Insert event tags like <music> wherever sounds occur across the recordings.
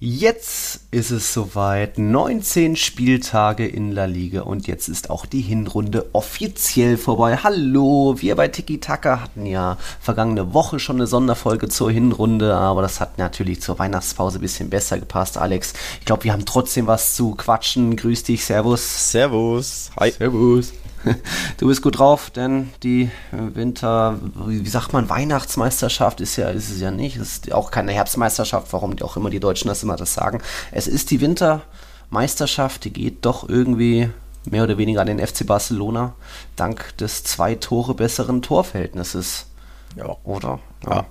Jetzt ist es soweit. 19 Spieltage in La Liga und jetzt ist auch die Hinrunde offiziell vorbei. Hallo, wir bei Tiki Taka hatten ja vergangene Woche schon eine Sonderfolge zur Hinrunde, aber das hat natürlich zur Weihnachtspause ein bisschen besser gepasst, Alex. Ich glaube, wir haben trotzdem was zu quatschen. Grüß dich, Servus. Servus. Hi. Servus. Du bist gut drauf, denn die Winter, wie sagt man, Weihnachtsmeisterschaft ist ja, ist es ja nicht. Es ist auch keine Herbstmeisterschaft, warum die auch immer die Deutschen das immer das sagen. Es ist die Wintermeisterschaft, die geht doch irgendwie mehr oder weniger an den FC Barcelona, dank des zwei Tore besseren Torverhältnisses. Ja. Oder? Ja. ja.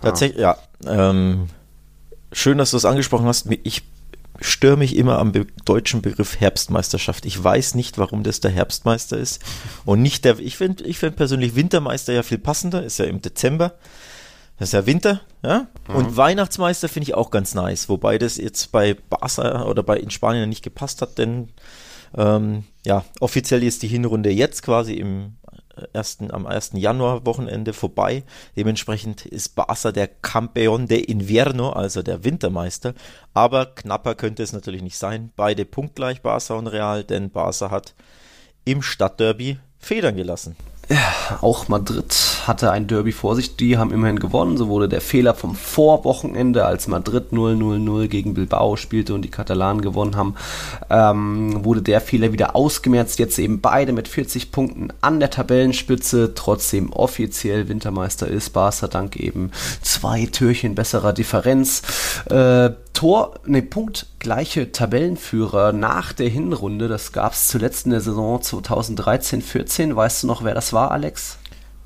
Tatsächlich, ja. Ähm, schön, dass du es angesprochen hast. Ich störe mich immer am be deutschen Begriff Herbstmeisterschaft. Ich weiß nicht, warum das der Herbstmeister ist und nicht der, ich finde ich find persönlich Wintermeister ja viel passender, ist ja im Dezember. Das ist ja Winter, ja. Mhm. Und Weihnachtsmeister finde ich auch ganz nice, wobei das jetzt bei Barca oder bei in Spanien nicht gepasst hat, denn ähm, ja, offiziell ist die Hinrunde jetzt quasi im ersten, am 1. Januar Wochenende vorbei. Dementsprechend ist Barca der Campeón de Invierno, also der Wintermeister. Aber knapper könnte es natürlich nicht sein. Beide punktgleich Barca und Real, denn Barca hat im Stadtderby Federn gelassen. Ja, auch Madrid hatte ein Derby vor sich, die haben immerhin gewonnen. So wurde der Fehler vom Vorwochenende, als Madrid 0-0-0 gegen Bilbao spielte und die Katalanen gewonnen haben, ähm, wurde der Fehler wieder ausgemerzt. Jetzt eben beide mit 40 Punkten an der Tabellenspitze, trotzdem offiziell Wintermeister ist Barca dank eben zwei Türchen besserer Differenz. Äh, Tor, ne, Punkt gleiche Tabellenführer nach der Hinrunde. Das gab es zuletzt in der Saison 2013-14. Weißt du noch, wer das war, Alex?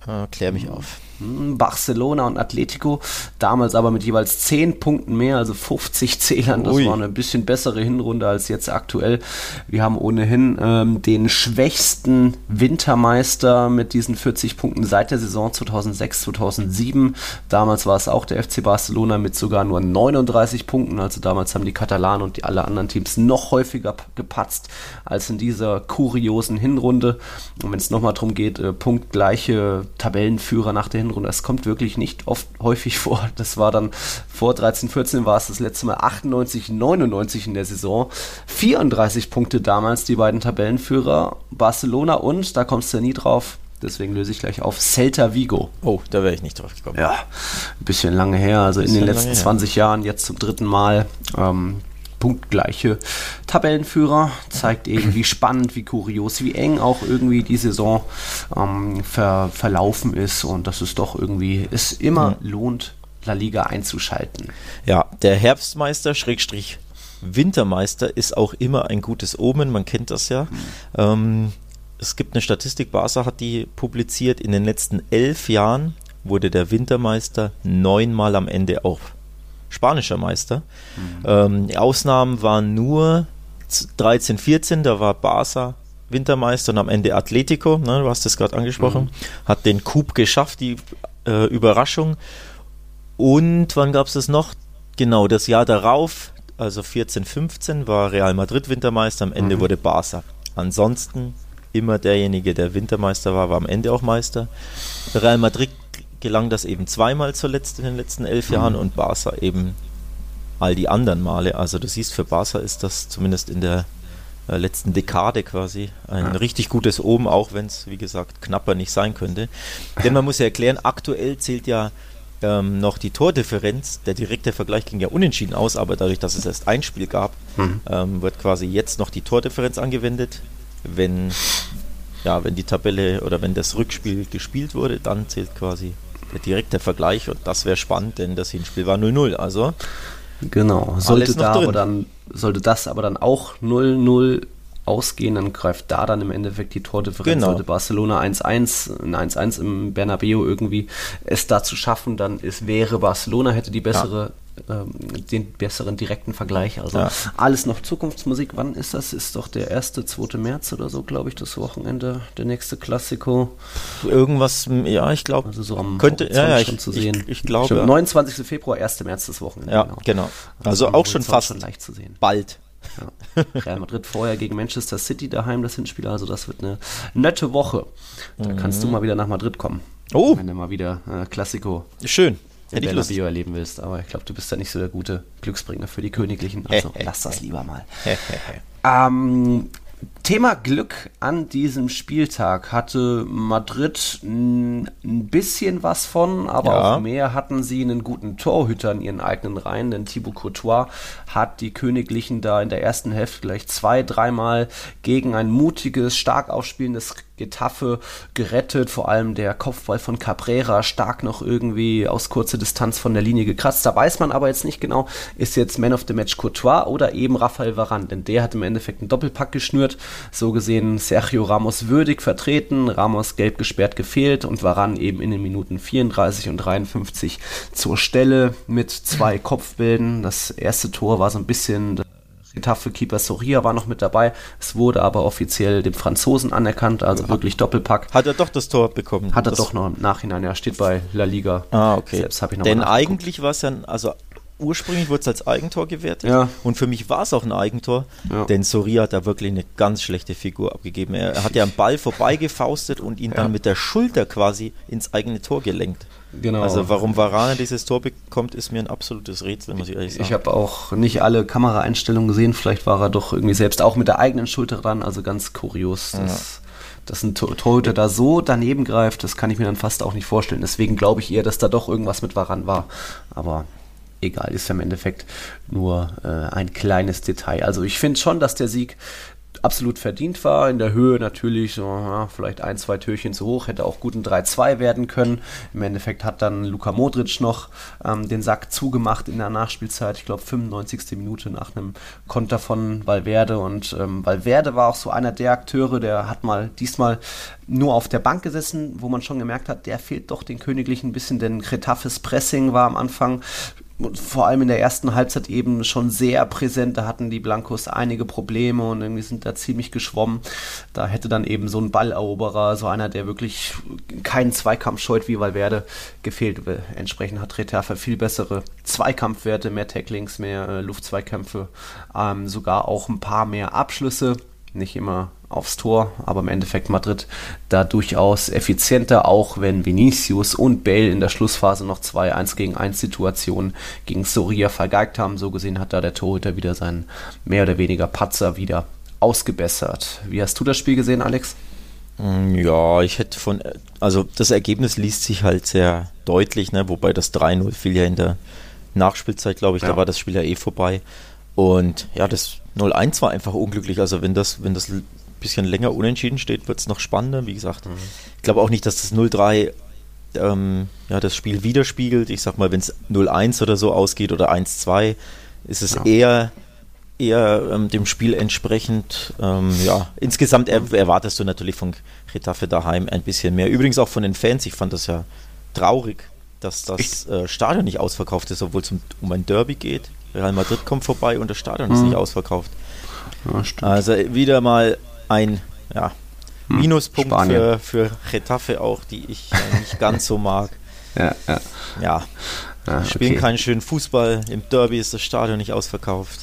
Äh, klär mich auf. Hm, Barcelona und Atletico, damals aber mit jeweils 10 Punkten mehr, also 50 <laughs> Zählern. Das Ui. war eine bisschen bessere Hinrunde als jetzt aktuell. Wir haben ohnehin ähm, den schwächsten Wintermeister mit diesen 40 Punkten seit der Saison 2006, 2007. Damals war es auch der FC Barcelona mit sogar nur 39 Punkten. Also damals haben die Katalanen und die alle anderen Teams noch häufiger gepatzt als in dieser kuriosen Hinrunde. Und wenn es nochmal darum geht, äh, punktgleiche Tabellenführer nach der Hinrunde. Das kommt wirklich nicht oft häufig <laughs> vor. Das war dann vor 13, 14 war es das letzte Mal 98, 99 in der Saison. 34 Punkte damals die beiden Tabellenführer Barcelona und da kommst du ja nie drauf. Deswegen löse ich gleich auf Celta Vigo. Oh, da wäre ich nicht drauf gekommen. Ja, ein bisschen lange her. Also in den letzten 20 Jahren, jetzt zum dritten Mal. Ähm, punktgleiche Tabellenführer. Zeigt eben, wie spannend, wie kurios, wie eng auch irgendwie die Saison ähm, ver verlaufen ist und dass es doch irgendwie es immer mhm. lohnt, La Liga einzuschalten. Ja, der Herbstmeister, Schrägstrich Wintermeister, ist auch immer ein gutes Omen, man kennt das ja. Mhm. Ähm, es gibt eine Statistik, Barca hat die publiziert, in den letzten elf Jahren wurde der Wintermeister neunmal am Ende auch spanischer Meister. Mhm. Ähm, die Ausnahmen waren nur 13, 14, da war Barca Wintermeister und am Ende Atletico, ne, du hast das gerade angesprochen, mhm. hat den Coup geschafft, die äh, Überraschung. Und wann gab es das noch? Genau, das Jahr darauf, also 14, 15, war Real Madrid Wintermeister, am Ende mhm. wurde Barca. Ansonsten immer derjenige, der Wintermeister war, war am Ende auch Meister. Real Madrid gelang das eben zweimal zuletzt in den letzten elf mhm. Jahren und Barca eben all die anderen Male. Also du siehst, für Barca ist das zumindest in der äh, letzten Dekade quasi ein ja. richtig gutes Oben, auch wenn es, wie gesagt, knapper nicht sein könnte. Denn man muss ja erklären, aktuell zählt ja ähm, noch die Tordifferenz. Der direkte Vergleich ging ja unentschieden aus, aber dadurch, dass es erst ein Spiel gab, mhm. ähm, wird quasi jetzt noch die Tordifferenz angewendet. Wenn ja, wenn die Tabelle oder wenn das Rückspiel gespielt wurde, dann zählt quasi der direkte Vergleich und das wäre spannend, denn das Hinspiel war 0-0. Also genau, sollte da aber dann sollte das aber dann auch 0-0 ausgehen, dann greift da dann im Endeffekt die Tordifferenz. Genau. Sollte Barcelona 1-1, ein 1-1 im Bernabeu irgendwie es da zu schaffen, dann ist, wäre Barcelona hätte die bessere ähm, den besseren direkten Vergleich. Also ja. alles noch Zukunftsmusik. Wann ist das? Ist doch der 1., 2. März oder so, glaube ich, das Wochenende, der nächste Klassiko. Irgendwas, ja, ich glaube. Also so am könnte, ja, ja, ich, zu sehen. Ich, ich glaube. Stimmt, 29. Februar, 1. März das Wochenende. Ja, genau. genau. Also, also auch schon fast schon leicht zu sehen. bald. Ja. Real Madrid vorher gegen Manchester City daheim das Hinspiel, also das wird eine nette Woche. Da mhm. kannst du mal wieder nach Madrid kommen. Oh. Wenn du mal wieder äh, Klassiko. Schön. Hätte ich Lust. erleben willst, aber ich glaube, du bist ja nicht so der gute Glücksbringer für die Königlichen. Also <laughs> lass das lieber mal. <laughs> ähm, Thema Glück an diesem Spieltag hatte Madrid ein bisschen was von, aber ja. auch mehr hatten sie einen guten Torhüter in ihren eigenen Reihen, denn Thibaut Courtois hat die Königlichen da in der ersten Hälfte gleich zwei, dreimal gegen ein mutiges, stark aufspielendes Getafe gerettet, vor allem der Kopfball von Cabrera stark noch irgendwie aus kurzer Distanz von der Linie gekratzt. Da weiß man aber jetzt nicht genau, ist jetzt Man of the Match Courtois oder eben Rafael Varane, denn der hat im Endeffekt einen Doppelpack geschnürt. So gesehen Sergio Ramos würdig vertreten, Ramos gelb gesperrt gefehlt und Varane eben in den Minuten 34 und 53 zur Stelle mit zwei Kopfbällen. Das erste Tor war so ein bisschen Getafe-Keeper Soria war noch mit dabei. Es wurde aber offiziell dem Franzosen anerkannt, also ja. wirklich Doppelpack. Hat er doch das Tor bekommen? Hat er doch noch im Nachhinein, ja, steht bei La Liga. Ah, okay. Selbst habe ich noch Denn eigentlich war es ja, also ursprünglich wurde es als Eigentor gewertet. Ja. Und für mich war es auch ein Eigentor, ja. denn Soria hat da wirklich eine ganz schlechte Figur abgegeben. Er, hat ja am Ball vorbeigefaustet und ihn dann mit der Schulter quasi ins eigene Tor gelenkt. Genau. Also warum Varane dieses Tor bekommt, ist mir ein absolutes Rätsel, muss ich ehrlich sagen. Ich habe auch nicht alle Kameraeinstellungen gesehen. Vielleicht war er doch irgendwie selbst auch mit der eigenen Schulter dran. Also ganz kurios. Das, dass ein Torhüter da so daneben greift, das kann ich mir dann fast auch nicht vorstellen. Deswegen glaube ich eher, dass da doch irgendwas mit Varan war. Aber egal, ist ja im Endeffekt nur äh, ein kleines Detail. Also ich finde schon, dass der Sieg absolut verdient war. In der Höhe natürlich so, vielleicht ein, zwei Türchen zu hoch, hätte auch gut ein 3-2 werden können. Im Endeffekt hat dann Luka Modric noch ähm, den Sack zugemacht in der Nachspielzeit. Ich glaube 95. Minute nach einem Konter von Valverde. Und ähm, Valverde war auch so einer der Akteure, der hat mal diesmal nur auf der Bank gesessen, wo man schon gemerkt hat, der fehlt doch den Königlichen ein bisschen, denn Cretafes Pressing war am Anfang vor allem in der ersten Halbzeit eben schon sehr präsent. Da hatten die Blancos einige Probleme und irgendwie sind da ziemlich geschwommen. Da hätte dann eben so ein Balleroberer, so einer, der wirklich keinen Zweikampf scheut wie Valverde, gefehlt. Entsprechend hat Retafe viel bessere Zweikampfwerte, mehr Tacklings, mehr äh, Luftzweikämpfe, ähm, sogar auch ein paar mehr Abschlüsse nicht immer aufs Tor, aber im Endeffekt Madrid da durchaus effizienter, auch wenn Vinicius und Bale in der Schlussphase noch zwei 1 gegen 1 Situationen gegen Soria vergeigt haben. So gesehen hat da der Torhüter wieder seinen mehr oder weniger Patzer wieder ausgebessert. Wie hast du das Spiel gesehen, Alex? Mm, ja, ich hätte von, also das Ergebnis liest sich halt sehr deutlich, ne? wobei das 3-0 fiel ja in der Nachspielzeit, glaube ich, ja. da war das Spiel ja eh vorbei. Und ja, das 0-1 war einfach unglücklich. Also wenn das, wenn das bisschen länger unentschieden steht, wird es noch spannender. Wie gesagt, mhm. ich glaube auch nicht, dass das 0-3 ähm, ja, das Spiel widerspiegelt. Ich sag mal, wenn es 0-1 oder so ausgeht oder 1-2, ist es ja. eher eher ähm, dem Spiel entsprechend. Ähm, ja, insgesamt er, erwartest du natürlich von Retafe daheim ein bisschen mehr. Übrigens auch von den Fans. Ich fand das ja traurig, dass das äh, Stadion nicht ausverkauft ist, obwohl es um, um ein Derby geht. Real Madrid kommt vorbei und das Stadion ist mhm. nicht ausverkauft. Ja, also wieder mal ein ja, hm. Minuspunkt für, für Getafe auch, die ich äh, nicht <laughs> ganz so mag. Ja, ja. ja. Ah, spielen okay. keinen schönen Fußball. Im Derby ist das Stadion nicht ausverkauft.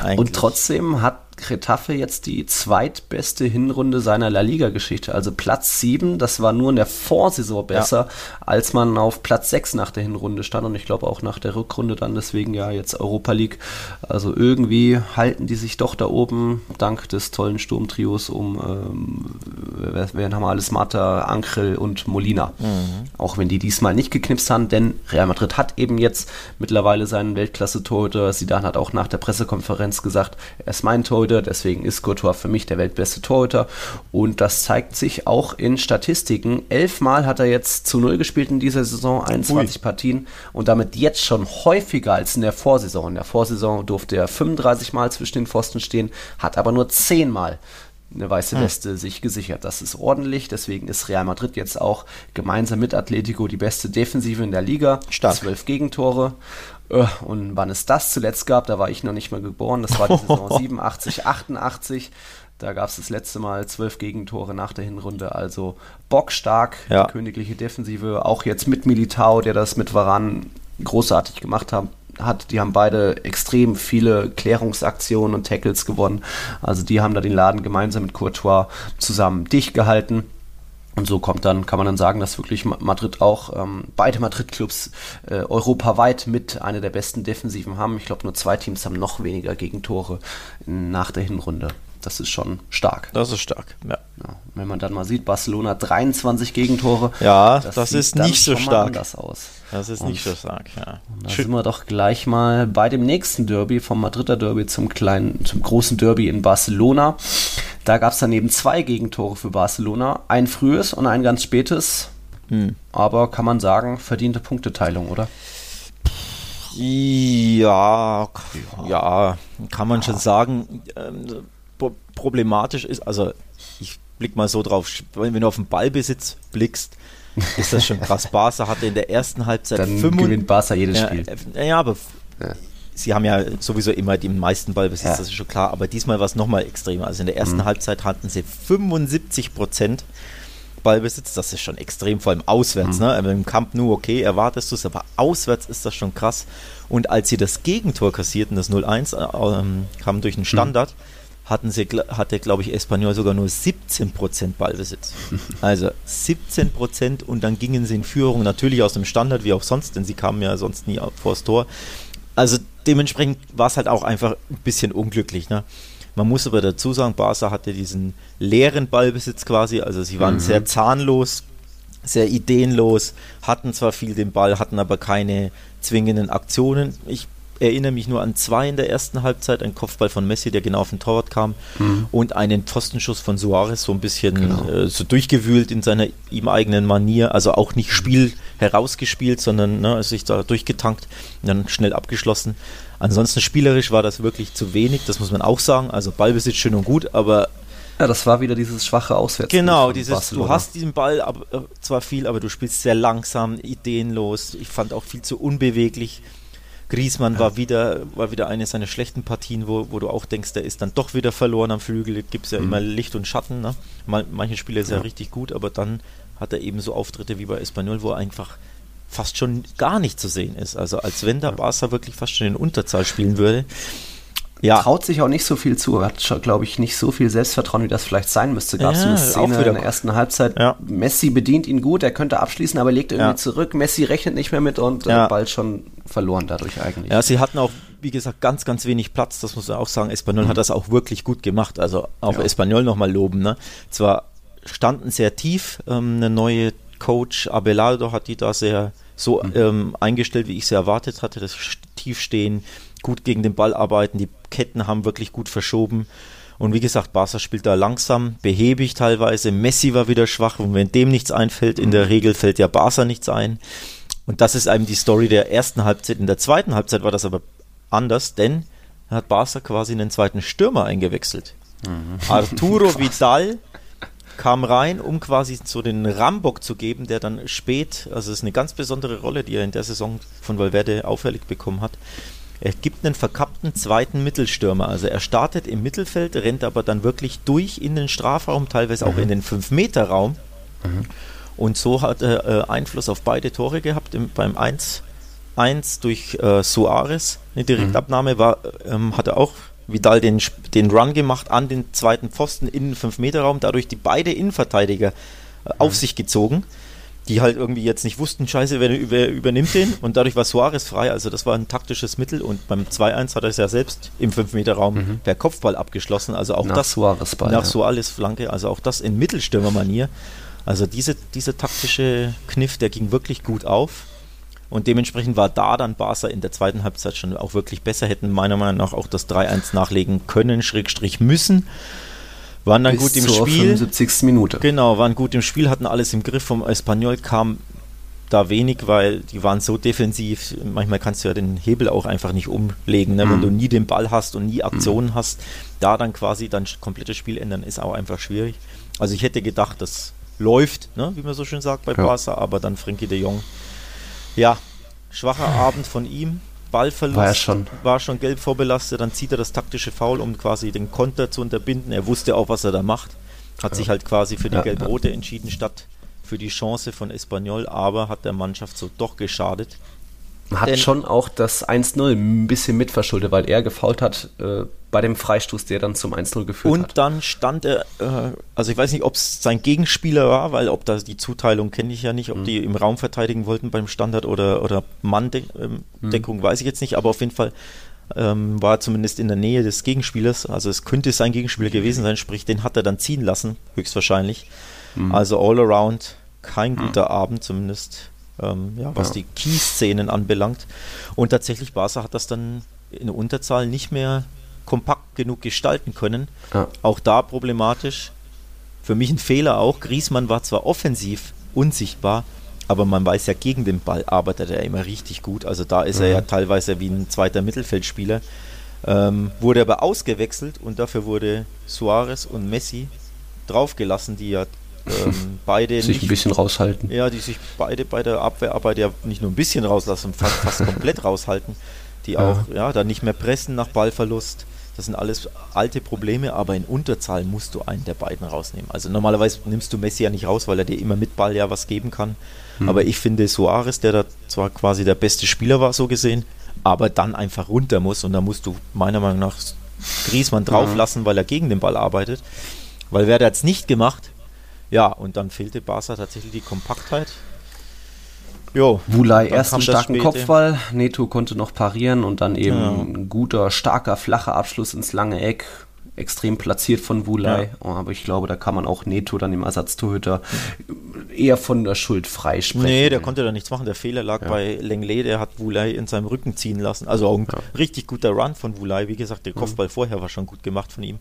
Eigentlich. Und trotzdem hat Getafe jetzt die zweitbeste Hinrunde seiner La Liga-Geschichte. Also Platz 7, das war nur in der Vorsaison besser, ja. als man auf Platz 6 nach der Hinrunde stand und ich glaube auch nach der Rückrunde dann deswegen ja jetzt Europa League. Also irgendwie halten die sich doch da oben, dank des tollen Sturmtrios um, ähm, wer, haben wir alles, Mata, Ankrel und Molina. Mhm. Auch wenn die diesmal nicht geknipst haben, denn Real Madrid hat eben jetzt mittlerweile seinen Weltklasse-Torhüter. Sidan hat auch nach der Pressekonferenz gesagt, er ist mein Torhüter Torhüter, deswegen ist Courtois für mich der weltbeste Torhüter und das zeigt sich auch in Statistiken. Elfmal hat er jetzt zu Null gespielt in dieser Saison, 21 Ui. Partien und damit jetzt schon häufiger als in der Vorsaison. In der Vorsaison durfte er 35 Mal zwischen den Pfosten stehen, hat aber nur 10 Mal eine weiße hm. Weste hm. sich gesichert. Das ist ordentlich, deswegen ist Real Madrid jetzt auch gemeinsam mit Atletico die beste Defensive in der Liga. Stark. Zwölf Gegentore. Äh, und wann es das zuletzt gab, da war ich noch nicht mal geboren. Das war die <laughs> Saison 87, 88. Da gab es das letzte Mal zwölf Gegentore nach der Hinrunde. Also bockstark, ja. die königliche Defensive. Auch jetzt mit Militao, der das mit Varan großartig gemacht hat. hat. Die haben beide extrem viele Klärungsaktionen und Tackles gewonnen. Also die haben da den Laden gemeinsam mit Courtois zusammen dicht gehalten. Und so kommt dann, kann man dann sagen, dass wirklich Madrid auch ähm, beide Madrid-Clubs äh, europaweit mit einer der besten Defensiven haben. Ich glaube, nur zwei Teams haben noch weniger Gegentore nach der Hinrunde. Das ist schon stark. Das ist stark, ja. ja. Wenn man dann mal sieht, Barcelona 23 Gegentore. Ja, das, das ist nicht so stark. Anders aus. Das ist und nicht so stark, ja. Da sind wir doch gleich mal bei dem nächsten Derby, vom Madrider Derby zum kleinen, zum großen Derby in Barcelona. Da gab es daneben zwei Gegentore für Barcelona. Ein frühes und ein ganz spätes. Hm. Aber kann man sagen, verdiente Punkteteilung, oder? Ja, ja, kann man schon sagen. Problematisch ist, also ich blick mal so drauf, wenn du auf den Ballbesitz blickst, ist das schon krass. Barca hatte in der ersten Halbzeit Dann gewinnt Barca jedes ja, Spiel. Äh, ja, aber ja. sie haben ja sowieso immer den meisten Ballbesitz, ja. das ist schon klar, aber diesmal war es nochmal extremer. Also in der ersten mhm. Halbzeit hatten sie 75 Prozent Ballbesitz, das ist schon extrem, vor allem auswärts. Mhm. Ne? Also Im Camp Nou, okay, erwartest du es, aber auswärts ist das schon krass. Und als sie das Gegentor kassierten, das 0-1, äh, ähm, kam durch einen Standard, mhm hatten sie, hatte, glaube ich, Espanyol sogar nur 17% Ballbesitz. <laughs> Also 17% und dann gingen sie in Führung, natürlich aus dem Standard, wie auch sonst, denn sie kamen ja sonst nie vors Tor. Also dementsprechend war es halt auch einfach ein bisschen unglücklich. Ne? Man muss aber dazu sagen, Barca hatte diesen leeren Ballbesitz quasi, also sie waren mhm. sehr zahnlos, sehr ideenlos, hatten zwar viel den Ball, hatten aber keine zwingenden Aktionen. Ich erinnere mich nur an zwei in der ersten Halbzeit, ein Kopfball von Messi, der genau auf den Torwart kam mhm. und einen Pfostenschuss von Suarez, so ein bisschen genau. äh, so durchgewühlt in seiner ihm eigenen Manier, also auch nicht Spiel herausgespielt, sondern ne, sich da durchgetankt und dann schnell abgeschlossen. Ansonsten spielerisch war das wirklich zu wenig, das muss man auch sagen. Also Ballbesitz schön und gut, aber ja, das war wieder dieses schwache Auswärts. Genau, dieses, du hast diesen Ball aber, äh, zwar viel, aber du spielst sehr langsam, ideenlos. Ich fand auch viel zu unbeweglich. Griesmann ja. war wieder war wieder eine seiner schlechten Partien, wo, wo du auch denkst, der ist dann doch wieder verloren am Flügel. Gibt es ja mhm. immer Licht und Schatten. Ne? Manche Spiele ist ja. richtig gut, aber dann hat er eben so Auftritte wie bei Espanyol, wo er einfach fast schon gar nicht zu sehen ist. Also als wenn der ja. Barca wirklich fast schon in Unterzahl spielen würde ja. traut sich auch nicht so viel zu. Hat, glaube ich, nicht so viel Selbstvertrauen, wie das vielleicht sein müsste. Gab es ja, eine Szene in der ersten Halbzeit. Ja. Messi bedient ihn gut, er könnte abschließen, aber legt irgendwie zurück. Messi rechnet nicht mehr mit und äh, bald schon verloren dadurch eigentlich. Ja, sie hatten auch, wie gesagt, ganz, ganz wenig Platz. Das muss man auch sagen. Espanyol mhm. hat das auch wirklich gut gemacht. Also auch ja. Espanyol nochmal loben. Ne? Zwar standen sehr tief, ähm, eine neue Coach Abelardo hat die da sehr so mhm. ähm, eingestellt, wie ich sie erwartet hatte, das Tiefstehen, gut gegen den Ball arbeiten, die Ketten haben wirklich gut verschoben. Und wie gesagt, Barca spielt da langsam, behäbig teilweise. Messi war wieder schwach und wenn dem nichts einfällt, in der Regel fällt ja Barca nichts ein. Und das ist eben die Story der ersten Halbzeit. In der zweiten Halbzeit war das aber anders, denn hat Barca quasi einen zweiten Stürmer eingewechselt. Mhm. Arturo <laughs> Vidal kam rein, um quasi so den Rambock zu geben, der dann spät, also es ist eine ganz besondere Rolle, die er in der Saison von Valverde auffällig bekommen hat. Er gibt einen verkappten zweiten Mittelstürmer. Also er startet im Mittelfeld, rennt aber dann wirklich durch in den Strafraum, teilweise auch mhm. in den 5-Meter-Raum. Mhm. Und so hat er äh, Einfluss auf beide Tore gehabt. Im, beim 1 1 durch äh, Suarez, eine Direktabnahme, war, ähm, hat er auch Vidal den, den Run gemacht an den zweiten Pfosten in den 5-Meter-Raum, dadurch die beide Innenverteidiger äh, auf mhm. sich gezogen die halt irgendwie jetzt nicht wussten, scheiße, wer, wer, übernimmt den? Und dadurch war Suarez frei, also das war ein taktisches Mittel. Und beim 2-1 hat er es ja selbst im 5-Meter-Raum mhm. per Kopfball abgeschlossen, also auch nach das Suarez Ball, nach ja. Suarez Flanke, also auch das in Mittelstürmermanier. Also diese, diese taktische Kniff, der ging wirklich gut auf. Und dementsprechend war da dann Barca in der zweiten Halbzeit schon auch wirklich besser, hätten meiner Meinung nach auch das 3-1 nachlegen können, Schrägstrich müssen waren dann Bis gut im zur Spiel. 75. Minute. Genau, waren gut im Spiel, hatten alles im Griff. Vom Espanyol kam da wenig, weil die waren so defensiv. Manchmal kannst du ja den Hebel auch einfach nicht umlegen, ne? mhm. wenn du nie den Ball hast und nie Aktionen mhm. hast. Da dann quasi dann komplettes Spiel ändern, ist auch einfach schwierig. Also ich hätte gedacht, das läuft, ne? wie man so schön sagt bei ja. Barca, aber dann Frenkie de Jong. Ja, schwacher Abend von ihm. Ballverlust war, schon. war schon gelb vorbelastet, dann zieht er das taktische Foul, um quasi den Konter zu unterbinden. Er wusste auch, was er da macht. Hat ja. sich halt quasi für die ja, Gelb-Rote entschieden, statt für die Chance von Espanyol, aber hat der Mannschaft so doch geschadet. Hat Denn schon auch das 1-0 ein bisschen mitverschuldet, weil er gefault hat äh, bei dem Freistoß, der dann zum 1-0 geführt und hat. Und dann stand er, äh, also ich weiß nicht, ob es sein Gegenspieler war, weil ob da die Zuteilung kenne ich ja nicht, ob mhm. die im Raum verteidigen wollten beim Standard oder, oder Manndeckung, mhm. weiß ich jetzt nicht, aber auf jeden Fall ähm, war zumindest in der Nähe des Gegenspielers, also es könnte sein Gegenspieler gewesen sein, sprich den hat er dann ziehen lassen, höchstwahrscheinlich. Mhm. Also all around kein guter Abend zumindest ähm, ja, was ja. die Key-Szenen anbelangt. Und tatsächlich, Barca hat das dann in der Unterzahl nicht mehr kompakt genug gestalten können. Ja. Auch da problematisch. Für mich ein Fehler auch. Griesmann war zwar offensiv unsichtbar, aber man weiß ja, gegen den Ball arbeitet er immer richtig gut. Also da ist mhm. er ja teilweise wie ein zweiter Mittelfeldspieler. Ähm, wurde aber ausgewechselt und dafür wurde Suarez und Messi draufgelassen, die ja ähm, beide sich nicht, ein bisschen raushalten. Ja, die sich beide bei der Abwehrarbeit ja nicht nur ein bisschen rauslassen, fast, fast <laughs> komplett raushalten. Die auch ja. ja dann nicht mehr pressen nach Ballverlust. Das sind alles alte Probleme, aber in Unterzahl musst du einen der beiden rausnehmen. Also normalerweise nimmst du Messi ja nicht raus, weil er dir immer mit Ball ja was geben kann. Mhm. Aber ich finde Suarez, der da zwar quasi der beste Spieler war, so gesehen, aber dann einfach runter muss und da musst du meiner Meinung nach Griesmann drauflassen, mhm. weil er gegen den Ball arbeitet. Weil wer das nicht gemacht, ja, und dann fehlte Barca tatsächlich die Kompaktheit. Jo, Wulai erst einen starken Kopfball, Neto konnte noch parieren und dann eben ja. ein guter, starker, flacher Abschluss ins lange Eck. Extrem platziert von Wulai. Ja. Oh, aber ich glaube, da kann man auch Neto dann dem Ersatztorhüter eher von der Schuld freisprechen. Nee, der konnte da nichts machen. Der Fehler lag ja. bei Lenglet, der hat Wulai in seinem Rücken ziehen lassen. Also auch ein richtig guter Run von Wulai. Wie gesagt, der mhm. Kopfball vorher war schon gut gemacht von ihm.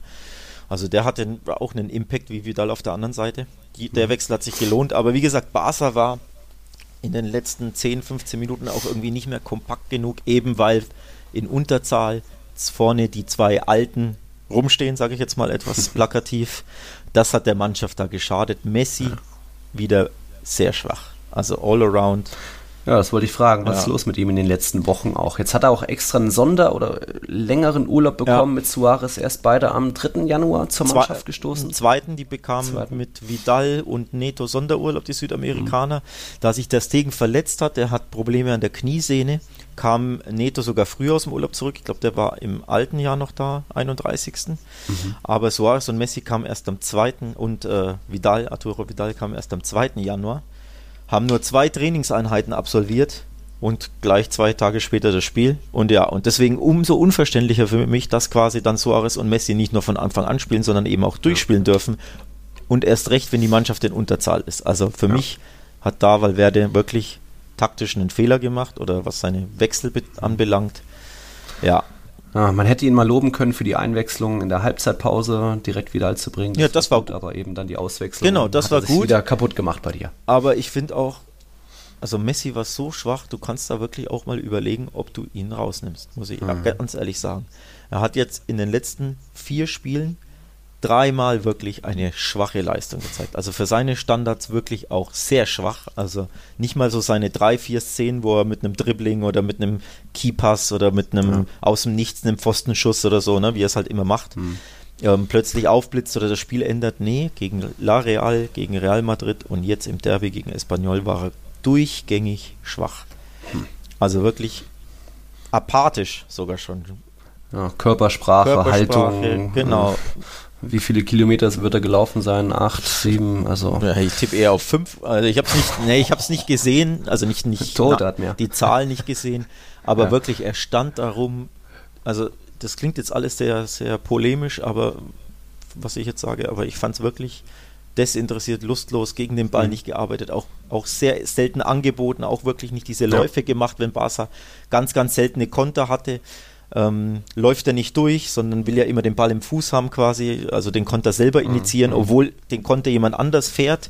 Also der hatte auch einen Impact wie Vidal auf der anderen Seite. Die, der mhm. Wechsel hat sich gelohnt. Aber wie gesagt, Barca war in den letzten 10, 15 Minuten auch irgendwie nicht mehr kompakt genug, eben weil in Unterzahl vorne die zwei Alten rumstehen, sage ich jetzt mal etwas <laughs> plakativ. Das hat der Mannschaft da geschadet. Messi wieder sehr schwach. Also all around ja, das wollte ich fragen. Was ja. ist los mit ihm in den letzten Wochen auch? Jetzt hat er auch extra einen Sonder- oder längeren Urlaub bekommen ja. mit Suarez. Erst beide am 3. Januar zur Zwei, Mannschaft gestoßen. Zweiten, die bekamen Zweiten. mit Vidal und Neto Sonderurlaub, die Südamerikaner. Mhm. Da sich der Stegen verletzt hat, der hat Probleme an der Kniesehne, kam Neto sogar früher aus dem Urlaub zurück. Ich glaube, der war im alten Jahr noch da, 31. Mhm. Aber Suarez und Messi kamen erst am 2. und äh, Vidal, Arturo Vidal kam erst am 2. Januar haben nur zwei Trainingseinheiten absolviert und gleich zwei Tage später das Spiel. Und ja, und deswegen umso unverständlicher für mich, dass quasi dann Suarez und Messi nicht nur von Anfang an spielen, sondern eben auch durchspielen dürfen. Und erst recht, wenn die Mannschaft in Unterzahl ist. Also für ja. mich hat da Valverde wirklich taktisch einen Fehler gemacht oder was seine Wechsel anbelangt. Ja, ja, man hätte ihn mal loben können für die Einwechslung in der Halbzeitpause direkt wieder zu bringen. ja, das war gut, aber eben dann die Auswechslung. Genau, das war gut. wieder kaputt gemacht bei dir. Aber ich finde auch, also Messi war so schwach, du kannst da wirklich auch mal überlegen, ob du ihn rausnimmst, muss ich mhm. ganz ehrlich sagen. Er hat jetzt in den letzten vier Spielen dreimal wirklich eine schwache Leistung gezeigt. Also für seine Standards wirklich auch sehr schwach. Also nicht mal so seine drei, vier Szenen, wo er mit einem Dribbling oder mit einem Keypass oder mit einem ja. aus dem Nichts einem Pfostenschuss oder so, ne, wie er es halt immer macht, mhm. ähm, plötzlich aufblitzt oder das Spiel ändert. Nee, gegen La Real, gegen Real Madrid und jetzt im Derby gegen Espanyol war er durchgängig schwach. Mhm. Also wirklich apathisch sogar schon. Ja, Körpersprache, Körpersprache, Haltung. Genau. Wie viele Kilometer wird er gelaufen sein? Acht, sieben, also. Ja, ich tippe eher auf fünf. Also ich habe es nicht, nee, ich habe es nicht gesehen, also nicht, nicht Tot hat mehr. die Zahl nicht gesehen, aber ja. wirklich, er stand darum. Also das klingt jetzt alles sehr, sehr polemisch, aber was ich jetzt sage, aber ich fand es wirklich desinteressiert, lustlos, gegen den Ball mhm. nicht gearbeitet, auch, auch sehr selten angeboten, auch wirklich nicht diese Läufe ja. gemacht, wenn Barca ganz, ganz seltene Konter hatte ähm, läuft er nicht durch, sondern will ja immer den Ball im Fuß haben quasi, also den konnte er selber mhm. initiieren, mhm. obwohl den konnte jemand anders fährt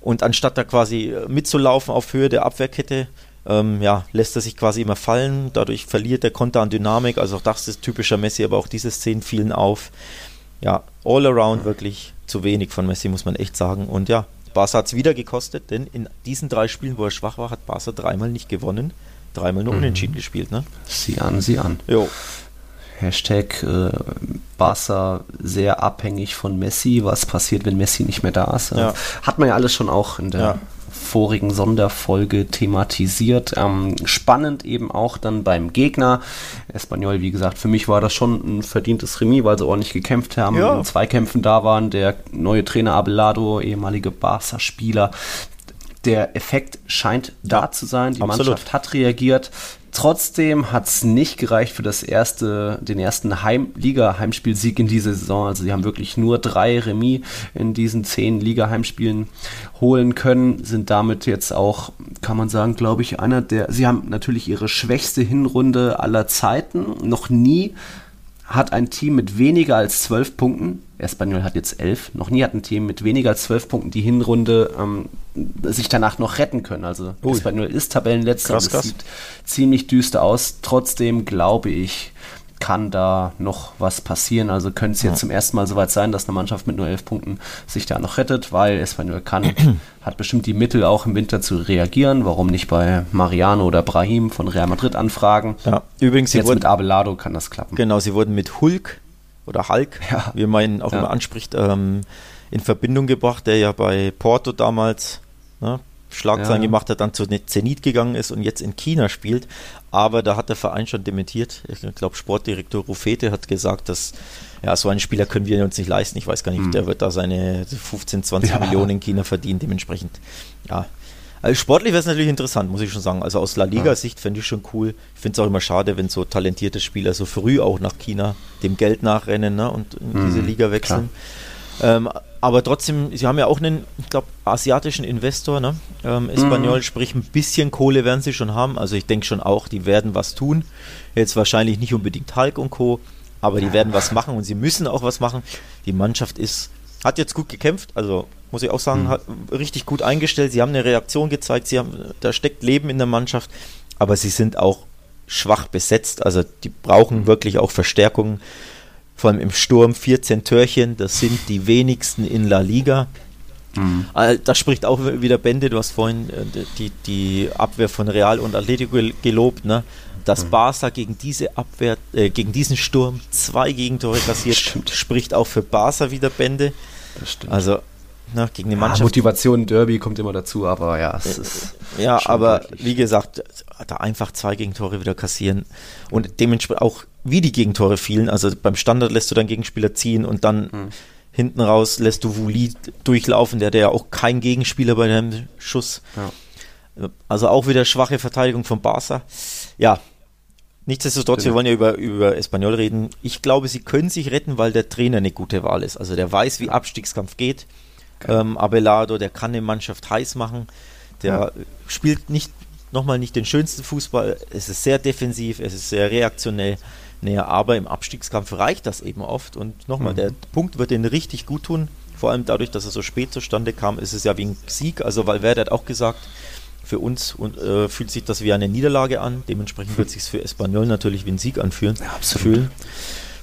und anstatt da quasi äh, mitzulaufen auf Höhe der Abwehrkette, ähm, ja, lässt er sich quasi immer fallen, dadurch verliert der Konter an Dynamik, also auch das ist typischer Messi, aber auch diese Szenen fielen auf. Ja, all around wirklich zu wenig von Messi, muss man echt sagen. Und ja, Barca hat es wieder gekostet, denn in diesen drei Spielen, wo er schwach war, hat Barca dreimal nicht gewonnen dreimal nur mhm. unentschieden gespielt, ne? Sieh an, sieh an. Jo. Hashtag äh, Barca sehr abhängig von Messi. Was passiert, wenn Messi nicht mehr da ist? Ja. Hat man ja alles schon auch in der ja. vorigen Sonderfolge thematisiert. Ähm, spannend eben auch dann beim Gegner. Espanyol, wie gesagt, für mich war das schon ein verdientes Remis, weil sie ordentlich gekämpft haben, ja. in Zweikämpfen da waren. Der neue Trainer Abelado, ehemalige Barca-Spieler, der Effekt scheint da zu sein. Die Absolut. Mannschaft hat reagiert. Trotzdem hat es nicht gereicht für das erste, den ersten Heimliga-Heimspielsieg in dieser Saison. Also sie haben wirklich nur drei Remis in diesen zehn Liga-Heimspielen holen können, sind damit jetzt auch, kann man sagen, glaube ich, einer der. Sie haben natürlich ihre schwächste Hinrunde aller Zeiten. Noch nie hat ein Team mit weniger als zwölf Punkten, Espanyol hat jetzt elf, noch nie hat ein Team mit weniger als zwölf Punkten die Hinrunde ähm, sich danach noch retten können. Also Ui. Espanyol ist Tabellenletzter, krass, krass. sieht ziemlich düster aus. Trotzdem glaube ich, kann da noch was passieren. Also könnte es jetzt ja. zum ersten Mal soweit sein, dass eine Mannschaft mit nur elf Punkten sich da noch rettet, weil Espanyol kann, <clears throat> hat bestimmt die Mittel auch im Winter zu reagieren. Warum nicht bei Mariano oder Brahim von Real Madrid anfragen? Ja, übrigens, jetzt wurden, mit Abelado kann das klappen. Genau, sie wurden mit Hulk oder Hulk, ja. wie man ihn auch immer anspricht, ähm, in Verbindung gebracht, der ja bei Porto damals ne, Schlagzeilen ja. gemacht hat, dann zu Zenit gegangen ist und jetzt in China spielt. Aber da hat der Verein schon dementiert. Ich glaube, Sportdirektor Rufete hat gesagt, dass ja, so einen Spieler können wir uns nicht leisten. Ich weiß gar nicht, hm. der wird da seine 15, 20 ja. Millionen in China verdienen. Dementsprechend, ja. Also sportlich wäre es natürlich interessant, muss ich schon sagen. Also aus La Liga-Sicht fände ich schon cool. Ich finde es auch immer schade, wenn so talentierte Spieler so früh auch nach China dem Geld nachrennen ne, und in hm. diese Liga wechseln. Ähm, aber trotzdem, sie haben ja auch einen, ich glaube, asiatischen Investor, ne? Ähm, Espanol, mhm. sprich ein bisschen Kohle werden sie schon haben. Also ich denke schon auch, die werden was tun. Jetzt wahrscheinlich nicht unbedingt Hulk und Co., aber die werden was machen und sie müssen auch was machen. Die Mannschaft ist, hat jetzt gut gekämpft, also muss ich auch sagen, mhm. hat richtig gut eingestellt. Sie haben eine Reaktion gezeigt, sie haben, da steckt Leben in der Mannschaft, aber sie sind auch schwach besetzt. Also die brauchen mhm. wirklich auch Verstärkungen vor allem im Sturm 14 Törchen, das sind die wenigsten in La Liga. Mhm. Äh, das spricht auch wieder Bände, du hast vorhin äh, die, die Abwehr von Real und Atletico gelobt, ne? Dass mhm. Barca gegen diese Abwehr, äh, gegen diesen Sturm zwei Gegentore kassiert, stimmt. spricht auch für Barca wieder Bände. Das stimmt. Also na, gegen die Mannschaft. Ja, Motivation Derby kommt immer dazu, aber ja, es ist. Ja, aber deutlich. wie gesagt, da einfach zwei Gegentore wieder kassieren und dementsprechend auch wie die Gegentore fielen. Also beim Standard lässt du deinen Gegenspieler ziehen und dann mhm. hinten raus lässt du Wuli durchlaufen, der der ja auch kein Gegenspieler bei dem Schuss. Ja. Also auch wieder schwache Verteidigung von Barca. Ja, Nichtsdestotrotz, wir wollen ja über, über Espanyol reden. Ich glaube, sie können sich retten, weil der Trainer eine gute Wahl ist. Also der weiß, wie Abstiegskampf geht. Ähm, Abelardo, der kann eine Mannschaft heiß machen. Der ja. spielt nicht nochmal nicht den schönsten Fußball. Es ist sehr defensiv, es ist sehr reaktionell. Naja, aber im Abstiegskampf reicht das eben oft. Und nochmal, mhm. der Punkt wird den richtig gut tun. Vor allem dadurch, dass er so spät zustande kam, ist es ja wie ein Sieg. Also Valverde hat auch gesagt, für uns und, äh, fühlt sich das wie eine Niederlage an. Dementsprechend wird es sich für Espanyol natürlich wie ein Sieg anfühlen. Ja, absolut.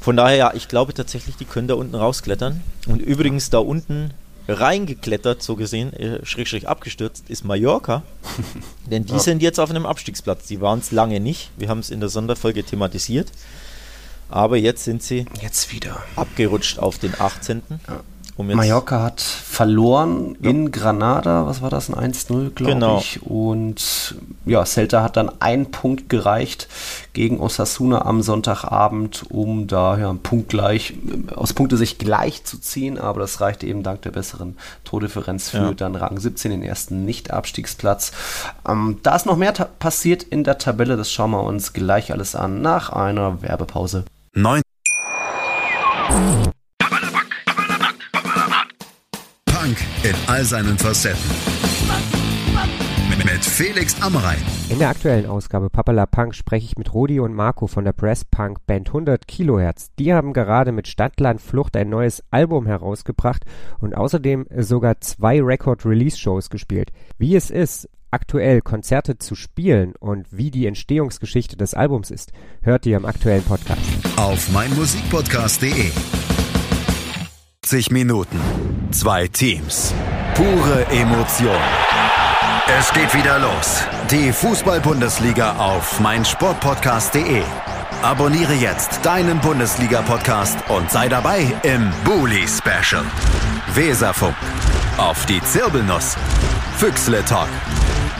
Von daher, ja, ich glaube tatsächlich, die können da unten rausklettern. Und übrigens da unten reingeklettert, so gesehen, äh, schräg, abgestürzt, ist Mallorca. <laughs> Denn die ja. sind jetzt auf einem Abstiegsplatz. Die waren es lange nicht. Wir haben es in der Sonderfolge thematisiert. Aber jetzt sind sie jetzt wieder abgerutscht auf den 18. Ja. Um Mallorca hat verloren ja. in Granada, was war das, ein 1-0, glaube genau. ich. Und ja, Celta hat dann einen Punkt gereicht gegen Osasuna am Sonntagabend, um da ja Punkt gleich, aus Punktesicht gleich zu ziehen, aber das reichte eben dank der besseren Tordifferenz für ja. dann Rang 17, den ersten Nicht-Abstiegsplatz. Ähm, da ist noch mehr passiert in der Tabelle, das schauen wir uns gleich alles an nach einer Werbepause. 9 Punk in all seinen Facetten. Mit Felix Amrein. In der aktuellen Ausgabe Papala Punk spreche ich mit Rudi und Marco von der Press Punk Band 100 Kilohertz. Die haben gerade mit Stadtland Flucht ein neues Album herausgebracht und außerdem sogar zwei Record-Release-Shows gespielt. Wie es ist, aktuell Konzerte zu spielen und wie die Entstehungsgeschichte des Albums ist, hört ihr im aktuellen Podcast. Auf meinmusikpodcast.de 90 Minuten. Zwei Teams. Pure Emotion. Es geht wieder los. Die Fußball-Bundesliga auf meinsportpodcast.de. Abonniere jetzt deinen Bundesliga-Podcast und sei dabei im Bully Special. Weserfunk. Auf die Zirbelnuss. Füchsle Talk.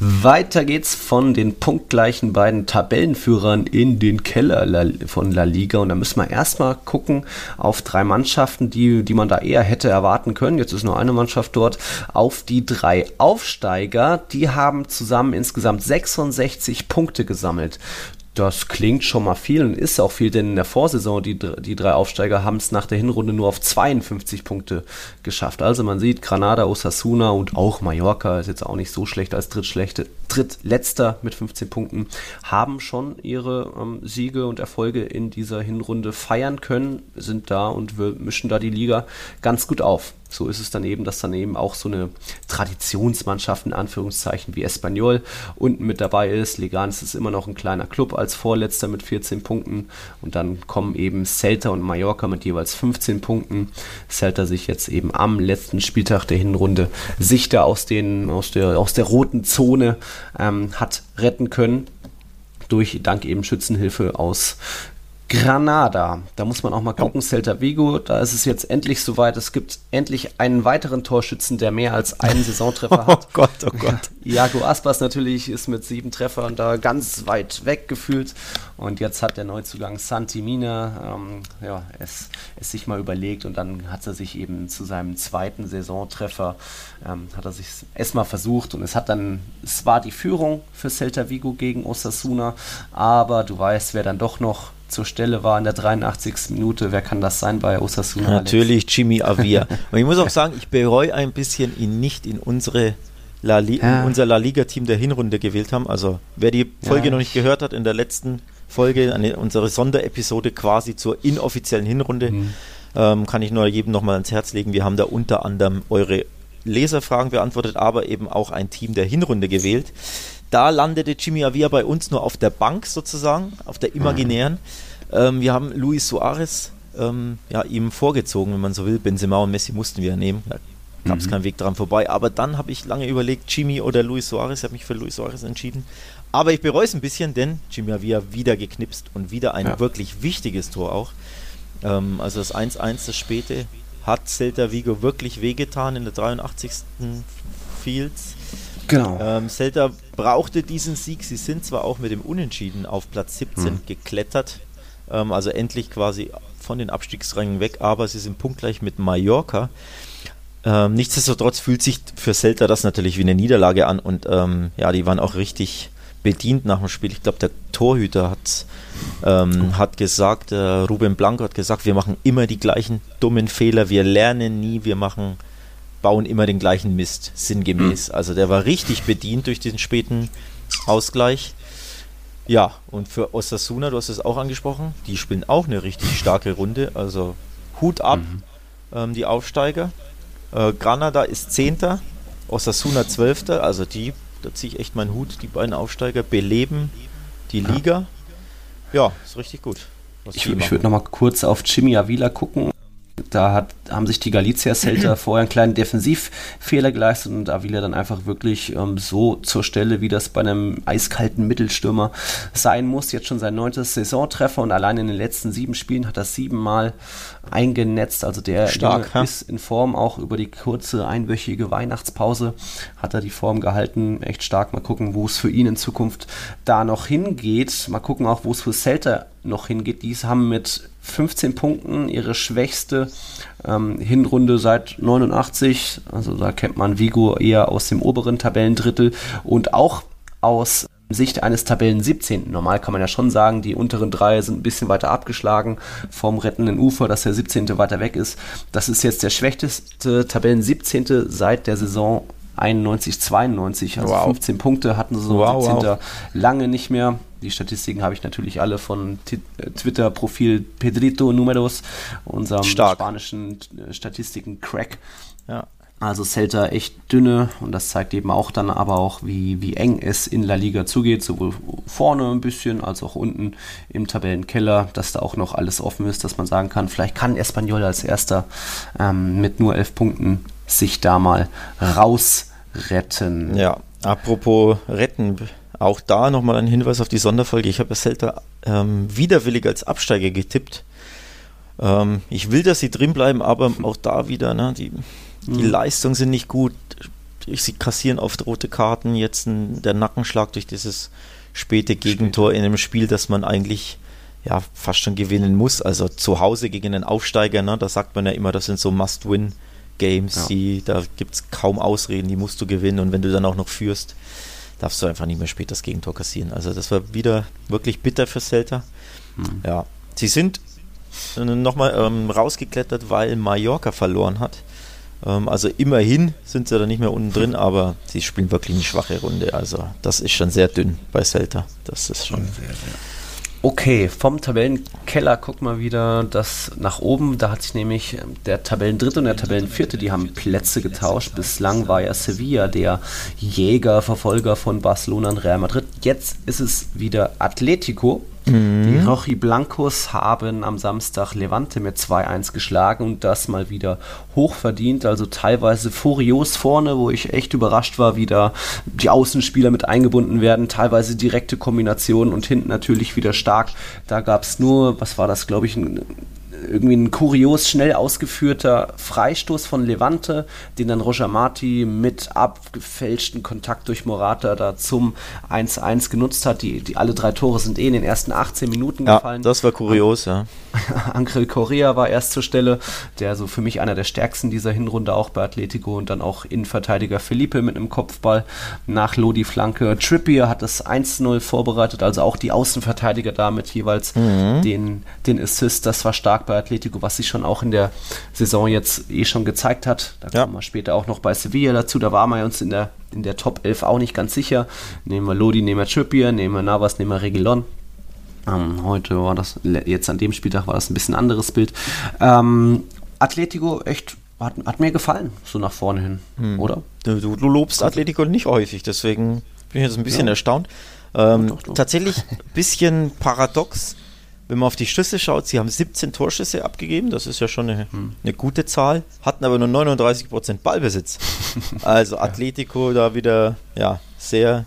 Weiter geht's von den punktgleichen beiden Tabellenführern in den Keller von La Liga. Und da müssen wir erstmal gucken auf drei Mannschaften, die, die man da eher hätte erwarten können. Jetzt ist nur eine Mannschaft dort. Auf die drei Aufsteiger. Die haben zusammen insgesamt 66 Punkte gesammelt. Das klingt schon mal viel und ist auch viel, denn in der Vorsaison, die, die drei Aufsteiger haben es nach der Hinrunde nur auf 52 Punkte geschafft. Also man sieht, Granada, Osasuna und auch Mallorca ist jetzt auch nicht so schlecht als drittschlechte, drittletzter mit 15 Punkten, haben schon ihre ähm, Siege und Erfolge in dieser Hinrunde feiern können, sind da und wir mischen da die Liga ganz gut auf so ist es dann eben, dass dann eben auch so eine Traditionsmannschaft in Anführungszeichen wie Espanyol unten mit dabei ist. Leganes ist immer noch ein kleiner Club als Vorletzter mit 14 Punkten und dann kommen eben Celta und Mallorca mit jeweils 15 Punkten. Celta sich jetzt eben am letzten Spieltag der Hinrunde sich da aus, den, aus, der, aus der roten Zone ähm, hat retten können durch dank eben Schützenhilfe aus Granada. Da muss man auch mal gucken, ja. Celta Vigo, da ist es jetzt endlich soweit. Es gibt endlich einen weiteren Torschützen, der mehr als einen <laughs> Saisontreffer hat. Oh Gott, oh Gott. <laughs> Iago Aspas natürlich ist mit sieben Treffern da ganz weit weg gefühlt. Und jetzt hat der Neuzugang Santi Mina ähm, ja, es, es sich mal überlegt und dann hat er sich eben zu seinem zweiten Saisontreffer, ähm, hat er sich erstmal versucht und es hat dann, es war die Führung für Celta Vigo gegen Osasuna, aber du weißt, wer dann doch noch zur Stelle war in der 83. Minute. Wer kann das sein bei Osasuna? Natürlich Alex? Jimmy Avia. <laughs> Und ich muss auch sagen, ich bereue ein bisschen, ihn nicht in unsere La ja. unser La Liga-Team der Hinrunde gewählt haben. Also wer die Folge ja. noch nicht gehört hat, in der letzten Folge, eine, unsere Sonderepisode quasi zur inoffiziellen Hinrunde, mhm. ähm, kann ich nur jedem nochmal ans Herz legen. Wir haben da unter anderem eure Leserfragen beantwortet, aber eben auch ein Team der Hinrunde gewählt. Da landete Jimmy Avia bei uns nur auf der Bank sozusagen, auf der imaginären. Mhm. Ähm, wir haben Luis Suarez ähm, ja, ihm vorgezogen, wenn man so will. Benzema und Messi mussten wir nehmen. Da gab es mhm. keinen Weg dran vorbei. Aber dann habe ich lange überlegt, Jimmy oder Luis Suarez. Ich habe mich für Luis Suarez entschieden. Aber ich bereue es ein bisschen, denn Jimmy Avia wieder geknipst und wieder ein ja. wirklich wichtiges Tor auch. Ähm, also das 1-1, das späte, hat Celta Vigo wirklich wehgetan in der 83. Fields. Genau. Ähm, Celta brauchte diesen Sieg. Sie sind zwar auch mit dem Unentschieden auf Platz 17 hm. geklettert, ähm, also endlich quasi von den Abstiegsrängen weg, aber sie sind punktgleich mit Mallorca. Ähm, nichtsdestotrotz fühlt sich für Celta das natürlich wie eine Niederlage an und ähm, ja, die waren auch richtig bedient nach dem Spiel. Ich glaube, der Torhüter hat, ähm, hat gesagt, äh, Ruben Blanco hat gesagt, wir machen immer die gleichen dummen Fehler, wir lernen nie, wir machen bauen immer den gleichen Mist, sinngemäß. Mhm. Also der war richtig bedient durch den späten Ausgleich. Ja, und für Osasuna, du hast es auch angesprochen, die spielen auch eine richtig starke Runde. Also Hut ab, mhm. ähm, die Aufsteiger. Äh, Granada ist Zehnter, Osasuna Zwölfter. Also die, da ziehe ich echt meinen Hut, die beiden Aufsteiger beleben die Liga. Ja, ist richtig gut. Ich, ich würde nochmal kurz auf Jimmy Avila gucken. Da hat, haben sich die Galizia-Celta <clears throat> vorher einen kleinen Defensivfehler geleistet und Avila dann einfach wirklich ähm, so zur Stelle, wie das bei einem eiskalten Mittelstürmer sein muss. Jetzt schon sein neuntes Saisontreffer und allein in den letzten sieben Spielen hat er siebenmal eingenetzt. Also der Stark, ist in Form auch über die kurze einwöchige Weihnachtspause hat er die Form gehalten. Echt stark. Mal gucken, wo es für ihn in Zukunft da noch hingeht. Mal gucken auch, wo es für Celta noch hingeht. Die haben mit 15 Punkten ihre schwächste ähm, Hinrunde seit 89. Also da kennt man Vigo eher aus dem oberen Tabellendrittel und auch aus Sicht eines Tabellen 17. Normal kann man ja schon sagen, die unteren drei sind ein bisschen weiter abgeschlagen vom rettenden Ufer, dass der 17. weiter weg ist. Das ist jetzt der schwächste Tabellen 17. seit der Saison 91, 92. Also wow. 15 Punkte hatten sie so wow, 17. Wow. lange nicht mehr. Die Statistiken habe ich natürlich alle von äh, Twitter-Profil Pedrito Numeros, unserem Stark. spanischen äh, Statistiken-Crack. Ja. Also Celta echt dünne und das zeigt eben auch dann aber auch, wie, wie eng es in La Liga zugeht, sowohl vorne ein bisschen als auch unten im Tabellenkeller, dass da auch noch alles offen ist, dass man sagen kann, vielleicht kann Espanyol als erster ähm, mit nur elf Punkten sich da mal rausretten. Ja, Apropos retten, auch da nochmal ein Hinweis auf die Sonderfolge. Ich habe ja Celta ähm, widerwillig als Absteiger getippt. Ähm, ich will, dass sie drin bleiben, aber auch da wieder, ne, die, die mhm. Leistungen sind nicht gut. Sie kassieren oft rote Karten. Jetzt ein, der Nackenschlag durch dieses späte Gegentor in einem Spiel, das man eigentlich ja fast schon gewinnen muss. Also zu Hause gegen einen Aufsteiger, ne, da sagt man ja immer, das sind so Must-Win-Games, ja. die, da gibt es kaum Ausreden, die musst du gewinnen und wenn du dann auch noch führst, darfst du einfach nicht mehr spät das Gegentor kassieren. Also das war wieder wirklich bitter für Celta. Mhm. Ja, sie sind äh, nochmal ähm, rausgeklettert, weil Mallorca verloren hat. Ähm, also immerhin sind sie da nicht mehr unten drin, aber sie spielen wirklich eine schwache Runde. Also das ist schon sehr dünn bei Celta. Das ist schon sehr, sehr. Okay, vom Tabellenkeller guck mal wieder das nach oben. Da hat sich nämlich der Tabellendritte und der Tabellenvierte, die haben Plätze getauscht. Bislang war ja Sevilla der Jäger, Verfolger von Barcelona und Real Madrid. Jetzt ist es wieder Atletico Mhm. Die Rochi Blancos haben am Samstag Levante mit 2-1 geschlagen und das mal wieder hochverdient, also teilweise furios vorne, wo ich echt überrascht war, wie da die Außenspieler mit eingebunden werden, teilweise direkte Kombinationen und hinten natürlich wieder stark. Da gab es nur, was war das, glaube ich, ein irgendwie ein kurios schnell ausgeführter Freistoß von Levante, den dann Roger Marti mit abgefälschten Kontakt durch Morata da zum 1-1 genutzt hat. Die, die alle drei Tore sind eh in den ersten 18 Minuten ja, gefallen. Das war kurios, ja. Angel Correa war erst zur Stelle, der so für mich einer der stärksten dieser Hinrunde auch bei Atletico und dann auch Innenverteidiger Felipe mit einem Kopfball nach Lodi Flanke. Trippier hat das 1-0 vorbereitet, also auch die Außenverteidiger damit jeweils mhm. den, den Assist. Das war stark bei Atletico, was sich schon auch in der Saison jetzt eh schon gezeigt hat. Da ja. kommen wir später auch noch bei Sevilla dazu. Da waren wir uns in der, in der Top 11 auch nicht ganz sicher. Nehmen wir Lodi, nehmen wir Trippier, nehmen wir Navas, nehmen wir Regilon. Ähm, heute war das, jetzt an dem Spieltag war das ein bisschen anderes Bild. Ähm, Atletico echt hat, hat, mir gefallen, so nach vorne hin, hm. oder? Du, du, lobst Atletico nicht häufig, deswegen bin ich jetzt ein bisschen ja. erstaunt. Ähm, doch, doch. Tatsächlich ein bisschen paradox, wenn man auf die Schüsse schaut. Sie haben 17 Torschüsse abgegeben, das ist ja schon eine, hm. eine gute Zahl, hatten aber nur 39% Ballbesitz. <laughs> also Atletico da wieder ja, sehr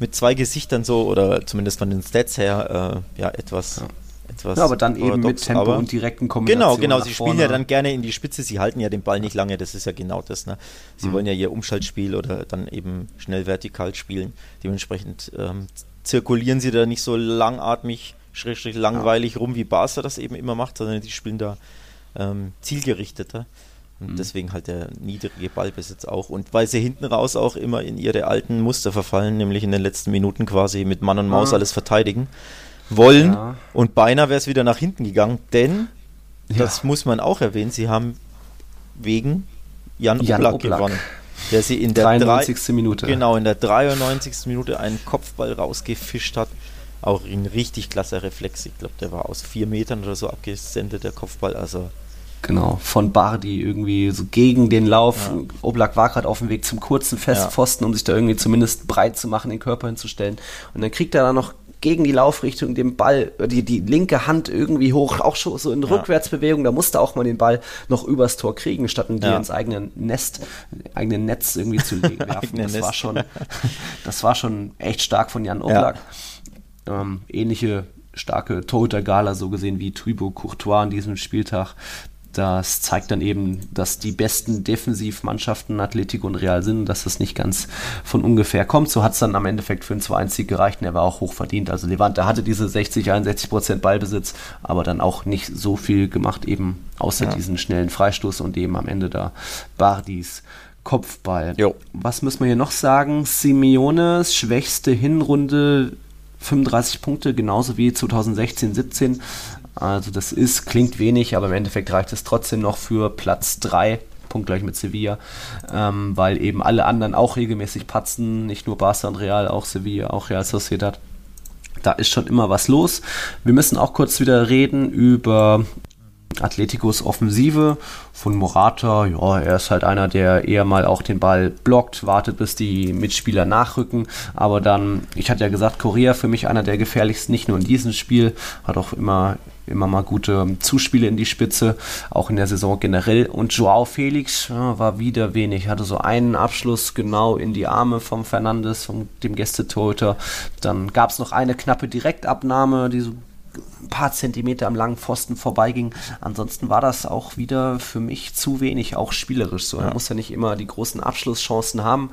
mit zwei Gesichtern so, oder zumindest von den Stats her, äh, ja, etwas. Ja. Etwas ja, aber dann paradox, eben mit Tempo und direkten Kombinationen. Genau, genau. Sie spielen ja dann gerne in die Spitze. Sie halten ja den Ball nicht lange. Das ist ja genau das. Ne? Sie mhm. wollen ja ihr Umschaltspiel oder dann eben schnell vertikal spielen. Dementsprechend ähm, zirkulieren sie da nicht so langatmig, schrägstrich langweilig ja. rum, wie Barca das eben immer macht, sondern die spielen da ähm, zielgerichteter. Und mhm. deswegen halt der niedrige Ballbesitz auch. Und weil sie hinten raus auch immer in ihre alten Muster verfallen, nämlich in den letzten Minuten quasi mit Mann und Maus ah. alles verteidigen wollen. Ja. Und beinahe wäre es wieder nach hinten gegangen, denn, ja. das muss man auch erwähnen, sie haben wegen Jan, Jan Oblak, Oblak gewonnen. Der sie in der 93. Drei, Minute. Genau, in der 93. Minute einen Kopfball rausgefischt hat. Auch in richtig klasse Reflex. Ich glaube, der war aus vier Metern oder so abgesendet, der Kopfball. Also Genau, von Bardi irgendwie so gegen den Lauf. Ja. Oblak war gerade auf dem Weg zum kurzen Festpfosten, ja. um sich da irgendwie zumindest breit zu machen, den Körper hinzustellen. Und dann kriegt er da noch gegen die Laufrichtung den Ball, äh, die, die linke Hand irgendwie hoch, auch schon so in ja. Rückwärtsbewegung. Da musste auch mal den Ball noch übers Tor kriegen, statt ihn ja. ins eigene Nest, eigene Netz irgendwie zu <laughs> werfen. das war schon, das war schon echt stark von Jan Oblak. Ja. Ähm, ähnliche starke Torhüter-Gala so gesehen wie Thibaut Courtois an diesem Spieltag. Das zeigt dann eben, dass die besten Defensivmannschaften Atletico und Real sind, dass das nicht ganz von ungefähr kommt. So hat es dann am Endeffekt für einen 2-1-Sieg gereicht und er war auch hoch verdient. Also Levante hatte diese 60, 61 Prozent Ballbesitz, aber dann auch nicht so viel gemacht, eben außer ja. diesen schnellen Freistoß und eben am Ende da Bardis Kopfball. Jo. Was müssen wir hier noch sagen? Simeones schwächste Hinrunde 35 Punkte, genauso wie 2016, 17. Also das ist, klingt wenig, aber im Endeffekt reicht es trotzdem noch für Platz 3 punktgleich mit Sevilla, ähm, weil eben alle anderen auch regelmäßig patzen, nicht nur Barca und Real, auch Sevilla, auch Real Sociedad. Da ist schon immer was los. Wir müssen auch kurz wieder reden über Atleticos Offensive von Morata. Ja, er ist halt einer, der eher mal auch den Ball blockt, wartet, bis die Mitspieler nachrücken. Aber dann, ich hatte ja gesagt, Korea für mich einer der gefährlichsten, nicht nur in diesem Spiel, hat auch immer immer mal gute Zuspiele in die Spitze, auch in der Saison generell. Und Joao Felix ja, war wieder wenig, hatte so einen Abschluss genau in die Arme vom Fernandes, vom dem Gästetorhüter. Dann gab es noch eine knappe Direktabnahme, die so ein paar Zentimeter am langen Pfosten vorbeiging. Ansonsten war das auch wieder für mich zu wenig, auch spielerisch so. Ja. Er muss ja nicht immer die großen Abschlusschancen haben,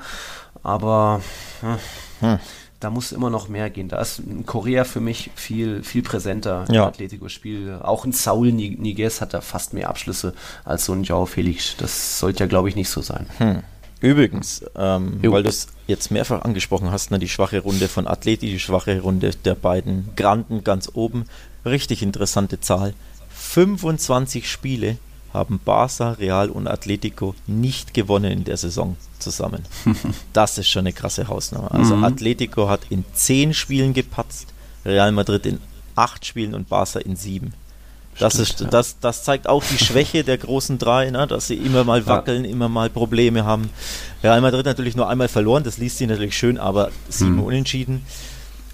aber hm, hm. da muss immer noch mehr gehen. Da ist Korea für mich viel, viel präsenter ja. im Atletico-Spiel. Auch ein Saul Niguez hat da fast mehr Abschlüsse als so ein Jao Felix. Das sollte ja, glaube ich, nicht so sein. Hm. Übrigens, ähm, weil du es jetzt mehrfach angesprochen hast, ne, die schwache Runde von Atleti, die schwache Runde der beiden Granden ganz oben. Richtig interessante Zahl. 25 Spiele haben Barca, Real und Atletico nicht gewonnen in der Saison zusammen. <laughs> Das ist schon eine krasse Hausnummer. Also mhm. Atletico hat in 10 Spielen gepatzt, Real Madrid in 8 Spielen und Barca in 7. Das, Stimmt, ist, ja. das, das zeigt auch die Schwäche der großen drei, ne? dass sie immer mal wackeln, ja. immer mal Probleme haben. Real Madrid natürlich nur einmal verloren, das liest sich natürlich schön, aber sieben hm. Unentschieden.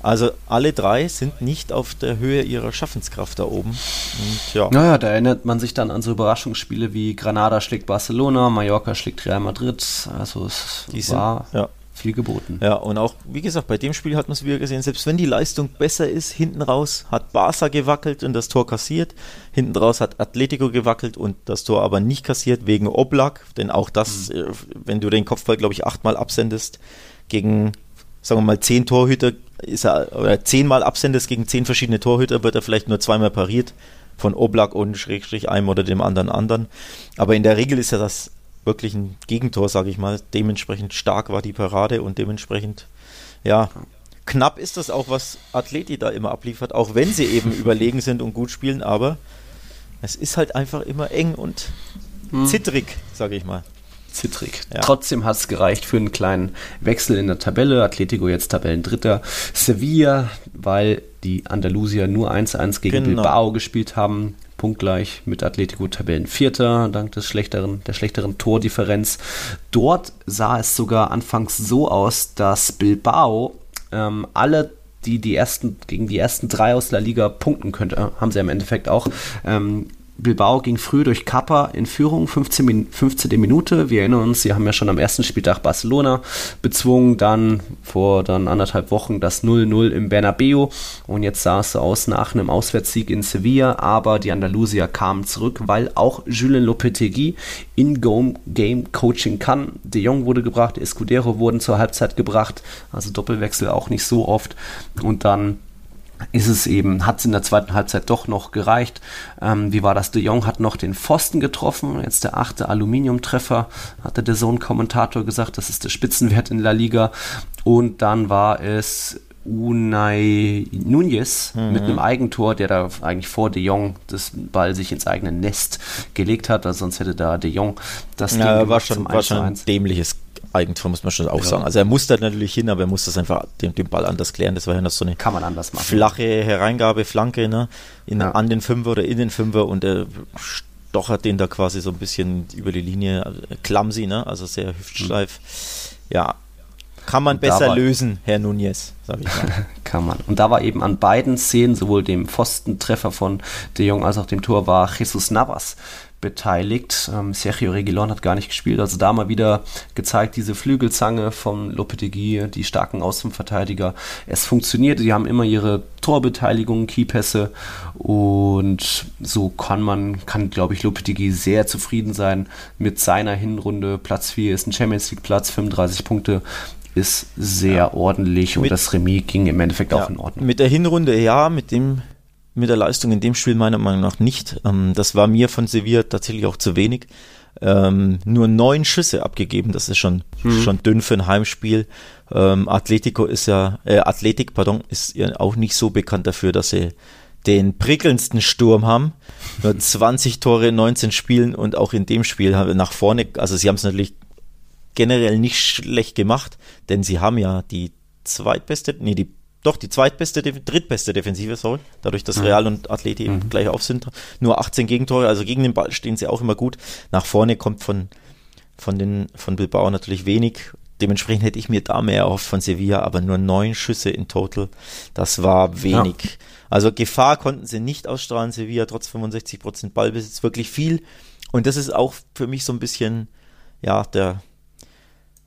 Also alle drei sind nicht auf der Höhe ihrer Schaffenskraft da oben. Und ja. Naja, da erinnert man sich dann an so Überraschungsspiele wie Granada schlägt Barcelona, Mallorca schlägt Real Madrid. Also es Die war sind, ja viel geboten. Ja, und auch, wie gesagt, bei dem Spiel hat man es wieder gesehen, selbst wenn die Leistung besser ist, hinten raus hat Barca gewackelt und das Tor kassiert, hinten raus hat Atletico gewackelt und das Tor aber nicht kassiert wegen Oblak, denn auch das, mhm. Äh, wenn du den Kopfball, glaube ich, achtmal absendest gegen, sagen wir mal, zehn Torhüter, ist er, oder zehnmal absendest gegen zehn verschiedene Torhüter, wird er vielleicht nur zweimal pariert von Oblak und Schrägstrich einem oder dem anderen anderen. Aber in der Regel ist ja das wirklich ein Gegentor, sage ich mal. Dementsprechend stark war die Parade und dementsprechend, ja, knapp ist das auch, was Athleti da immer abliefert, auch wenn sie eben <laughs> überlegen sind und gut spielen, aber es ist halt einfach immer eng und hm. zittrig, sage ich mal. Zittrig. Ja. Trotzdem hat es gereicht für einen kleinen Wechsel in der Tabelle. Atletico jetzt Tabellendritter. Sevilla, weil die Andalusier nur 1-1 gegen genau. Bilbao gespielt haben, punktgleich mit Atletico Tabellenvierter, dank des schlechteren, der schlechteren Tordifferenz. Dort sah es sogar anfangs so aus, dass Bilbao ähm, alle die die ersten gegen die ersten drei aus der Liga punkten könnte, haben sie im Endeffekt auch. Ähm, Bilbao ging früh durch Kappa in Führung, 15, 15. Minute. Wir erinnern uns, sie haben ja schon am ersten Spieltag Barcelona bezwungen, dann vor dann anderthalb Wochen das 0-0 im Bernabeu und jetzt sah es so aus nach einem Auswärtssieg in Sevilla, aber die Andalusier kamen zurück, weil auch Julien Lopetegui in-game Coaching kann. De Jong wurde gebracht, Escudero wurden zur Halbzeit gebracht, also Doppelwechsel auch nicht so oft und dann ist es eben, hat es in der zweiten Halbzeit doch noch gereicht. Ähm, wie war das? De Jong hat noch den Pfosten getroffen, jetzt der achte Aluminiumtreffer, hatte der Sohn-Kommentator gesagt, das ist der Spitzenwert in La Liga. Und dann war es Unai Nunez mhm. mit einem Eigentor, der da eigentlich vor De Jong das Ball sich ins eigene Nest gelegt hat, also sonst hätte da De Jong das ja, Ding war schon, war schon ein dämliches Eigentor, muss man schon auch ja. sagen. Also er musste natürlich hin, aber er musste das einfach den, den, Ball anders klären. Das war ja noch so eine Kann man anders machen. flache Hereingabe, Flanke ne? in, ja. an den Fünfer oder in den Fünfer und er stochert den da quasi so ein bisschen über die Linie, clumsy, ne? also sehr hüftsteif. Mhm. Ja, kann man besser war, lösen, Herr Nunez, sag ich mal. <laughs> kann man. Und da war eben an beiden Szenen, sowohl dem Pfostentreffer von De Jong als auch dem Tor, war Jesus Navas beteiligt. Ähm, Sergio Reguilon hat gar nicht gespielt. Also da mal wieder gezeigt, diese Flügelzange von Lopetegui, die starken Außenverteidiger. Es funktioniert, die haben immer ihre Torbeteiligung, Keypässe und so kann man, kann glaube ich Lopetegui sehr zufrieden sein mit seiner Hinrunde. Platz 4 ist ein Champions League Platz, 35 Punkte ist sehr ja. ordentlich und mit, das Remis ging im Endeffekt ja, auch in Ordnung. Mit der Hinrunde ja, mit dem mit der Leistung in dem Spiel meiner Meinung nach nicht. Ähm, das war mir von Sevilla tatsächlich auch zu wenig. Ähm, nur neun Schüsse abgegeben, das ist schon, mhm. schon dünn für ein Heimspiel. Ähm, Atletico ist ja, äh, Athletik, pardon, ist ja auch nicht so bekannt dafür, dass sie den prickelndsten Sturm haben. Nur <laughs> 20 Tore in 19 Spielen und auch in dem Spiel haben wir nach vorne, also sie haben es natürlich generell nicht schlecht gemacht, denn sie haben ja die zweitbeste, nee, die doch die zweitbeste, drittbeste Defensive, sorry, dadurch, dass Real und Atleti eben mhm. gleich auf sind. Nur 18 Gegentore, also gegen den Ball stehen sie auch immer gut. Nach vorne kommt von, von, den, von Bilbao natürlich wenig. dementsprechend hätte ich mir da mehr erhofft von Sevilla, aber nur neun Schüsse in total. Das war wenig. Ja. Also Gefahr konnten sie nicht ausstrahlen, Sevilla trotz 65 Prozent Ballbesitz, wirklich viel. Und das ist auch für mich so ein bisschen, ja, der,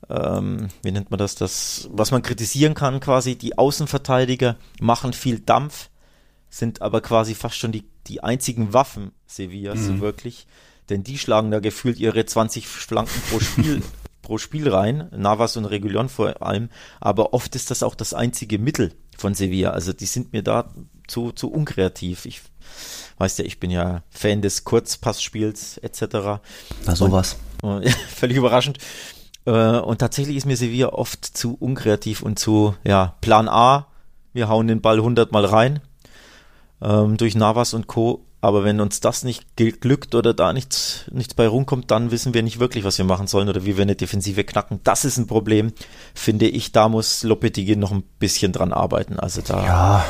ähm, wie nennt man das, das, was man kritisieren kann quasi, die Außenverteidiger machen viel Dampf, sind aber quasi fast schon die, die einzigen Waffen Sevillas, mhm. so wirklich. Denn die schlagen da gefühlt ihre 20 Flanken pro Spiel <laughs> pro Spiel rein, Navas und Regulon vor allem, aber oft ist das auch das einzige Mittel von Sevilla. Also die sind mir da zu, zu unkreativ. Ich weiß ja, ich bin ja Fan des Kurzpassspiels etc. Na sowas. Und, und, <laughs> völlig überraschend. Äh, und tatsächlich ist mir Sevilla oft zu unkreativ und zu, ja, Plan A, wir hauen den Ball 100 Mal rein. Ähm, durch Navas und Co. Aber wenn uns das nicht glückt oder da nichts, nichts bei rumkommt, dann wissen wir nicht wirklich, was wir machen sollen oder wie wir eine Defensive knacken. Das ist ein Problem, finde ich. Da muss Lopetegui noch ein bisschen dran arbeiten. Also da. Ja,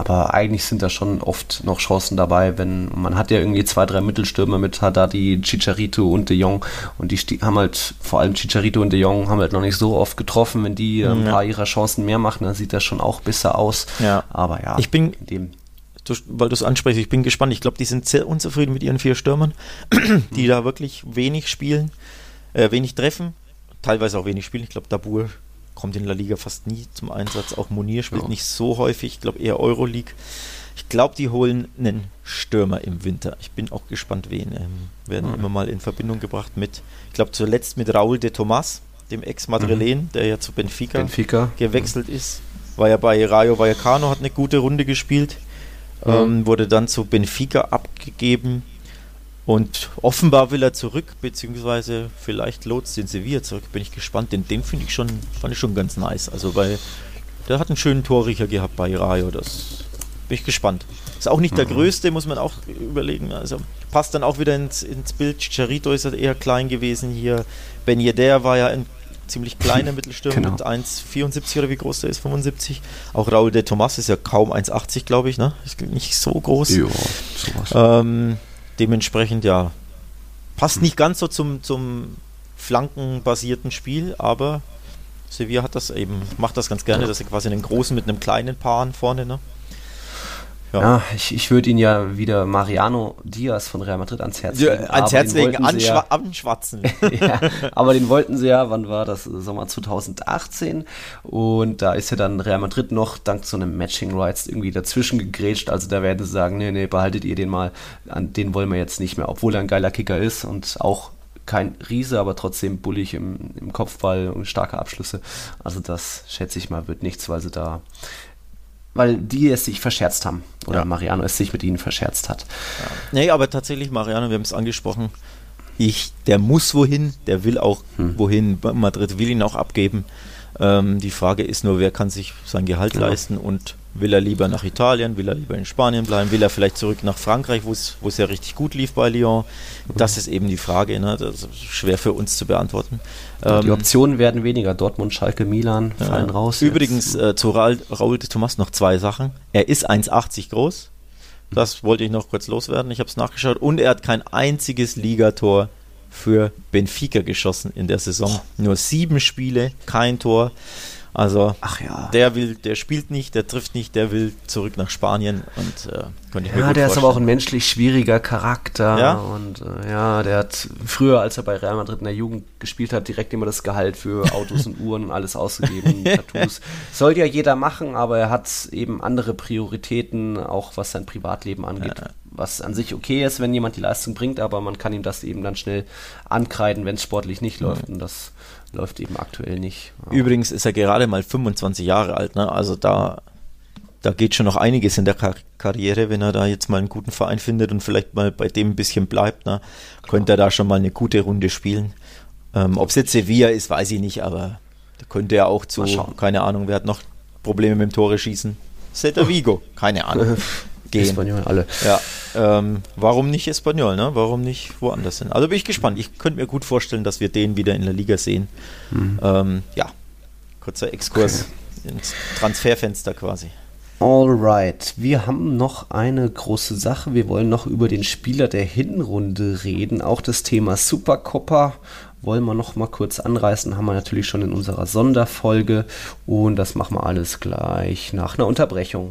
aber eigentlich sind da schon oft noch Chancen dabei, wenn man hat ja irgendwie zwei, drei Mittelstürmer mit Haddadi, Chicharito und De Jong und die haben halt, vor allem Chicharito und De Jong haben halt noch nicht so oft getroffen. Wenn die ein paar ihrer Chancen mehr machen, dann sieht das schon auch besser aus. Ja. Aber ja, ich bin dem weil du es ansprichst, ich bin gespannt. Ich glaube, die sind sehr unzufrieden mit ihren vier Stürmern, <clears throat> die da wirklich wenig spielen, äh, wenig treffen, teilweise auch wenig spielen. Ich glaube, Dabur kommt in La Liga fast nie zum Einsatz. Auch Munir spielt ja. nicht so häufig. Ich glaube eher Euroleague. Ich glaube, die holen einen Stürmer im Winter. Ich bin auch gespannt, wen. Ähm, werden mhm. immer mal in Verbindung gebracht mit, ich glaube zuletzt mit Raúl de Tomas, dem Ex-Madrilen, mhm. der ja zu Benfica, Benfica. gewechselt mhm. ist. War ja bei Rayo Vallecano, hat eine gute Runde gespielt ähm, wurde dann zu Benfica abgegeben und offenbar will er zurück, beziehungsweise vielleicht lotst den Sevilla zurück. Bin ich gespannt, denn den finde ich schon, fand ich schon ganz nice. Also weil der hat einen schönen Torriecher gehabt bei Rayo, das bin ich gespannt. Ist auch nicht mhm. der größte, muss man auch überlegen. Also passt dann auch wieder ins, ins Bild. Chicharito ist halt eher klein gewesen hier. Ben Yedder war ja ein ziemlich kleiner <laughs> Mittelstürmer genau. mit 1,74 oder wie groß der ist, 75. Auch Raul de Tomas ist ja kaum 1,80, glaube ich, ne? Ist nicht so groß. Ja, sowas. Ähm, dementsprechend, ja, passt nicht ganz so zum, zum flankenbasierten Spiel, aber Sevilla hat das eben, macht das ganz gerne, dass sie quasi einen großen mit einem kleinen Paaren vorne, ne? Ja, ja ich, ich würde ihn ja wieder Mariano Diaz von Real Madrid ans Herz legen. Ja, ans Herz legen, anschwa ja, anschwatzen. <laughs> ja, aber den wollten sie ja, wann war das? Sommer 2018. Und da ist ja dann Real Madrid noch dank so einem Matching Rights irgendwie dazwischen gegrätscht. Also da werden sie sagen, nee, nee, behaltet ihr den mal. An den wollen wir jetzt nicht mehr, obwohl er ein geiler Kicker ist und auch kein Riese, aber trotzdem bullig im, im Kopfball und starke Abschlüsse. Also das schätze ich mal wird nichts, weil sie da weil die es sich verscherzt haben. Oder ja. Mariano es sich mit ihnen verscherzt hat. Ja. Nee, aber tatsächlich, Mariano, wir haben es angesprochen, ich, der muss wohin, der will auch hm. wohin. Madrid will ihn auch abgeben. Ähm, die Frage ist nur, wer kann sich sein Gehalt ja. leisten und will er lieber nach Italien, will er lieber in Spanien bleiben, will er vielleicht zurück nach Frankreich, wo es ja richtig gut lief bei Lyon. Das ist eben die Frage, ne? das ist schwer für uns zu beantworten. die ähm, Optionen werden weniger, Dortmund, Schalke, Milan fallen ja. raus. Übrigens äh, zu Raul, Raul de Thomas noch zwei Sachen. Er ist 1,80 groß, das wollte ich noch kurz loswerden, ich habe es nachgeschaut und er hat kein einziges Ligator für Benfica geschossen in der Saison. Nur sieben Spiele, kein Tor. Also ja. der will, der spielt nicht, der trifft nicht, der will zurück nach Spanien und äh, könnte ich mir Ja, der ist aber auch ein menschlich schwieriger Charakter ja? und äh, ja, der hat früher, als er bei Real Madrid in der Jugend gespielt hat, direkt immer das Gehalt für Autos und Uhren und alles ausgegeben, <laughs> Tattoos. Sollte ja jeder machen, aber er hat eben andere Prioritäten, auch was sein Privatleben angeht. Ja. Was an sich okay ist, wenn jemand die Leistung bringt, aber man kann ihm das eben dann schnell ankreiden, wenn es sportlich nicht läuft. Und das läuft eben aktuell nicht. Übrigens ist er gerade mal 25 Jahre alt, ne? Also da, da geht schon noch einiges in der Kar Karriere, wenn er da jetzt mal einen guten Verein findet und vielleicht mal bei dem ein bisschen bleibt, ne? Könnte er da schon mal eine gute Runde spielen. Ähm, Ob es jetzt Sevilla ist, weiß ich nicht, aber da könnte er auch zu, keine Ahnung, wer hat noch Probleme mit dem Tore schießen? Celta Vigo, keine Ahnung. <laughs> gehen. Espanol, alle. Ja, ähm, warum nicht Espanol, ne? Warum nicht woanders hin? Also bin ich gespannt. Ich könnte mir gut vorstellen, dass wir den wieder in der Liga sehen. Mhm. Ähm, ja, kurzer Exkurs okay. ins Transferfenster quasi. Alright, wir haben noch eine große Sache. Wir wollen noch über den Spieler der Hinrunde reden. Auch das Thema Supercopper wollen wir noch mal kurz anreißen. Haben wir natürlich schon in unserer Sonderfolge. Und das machen wir alles gleich nach einer Unterbrechung.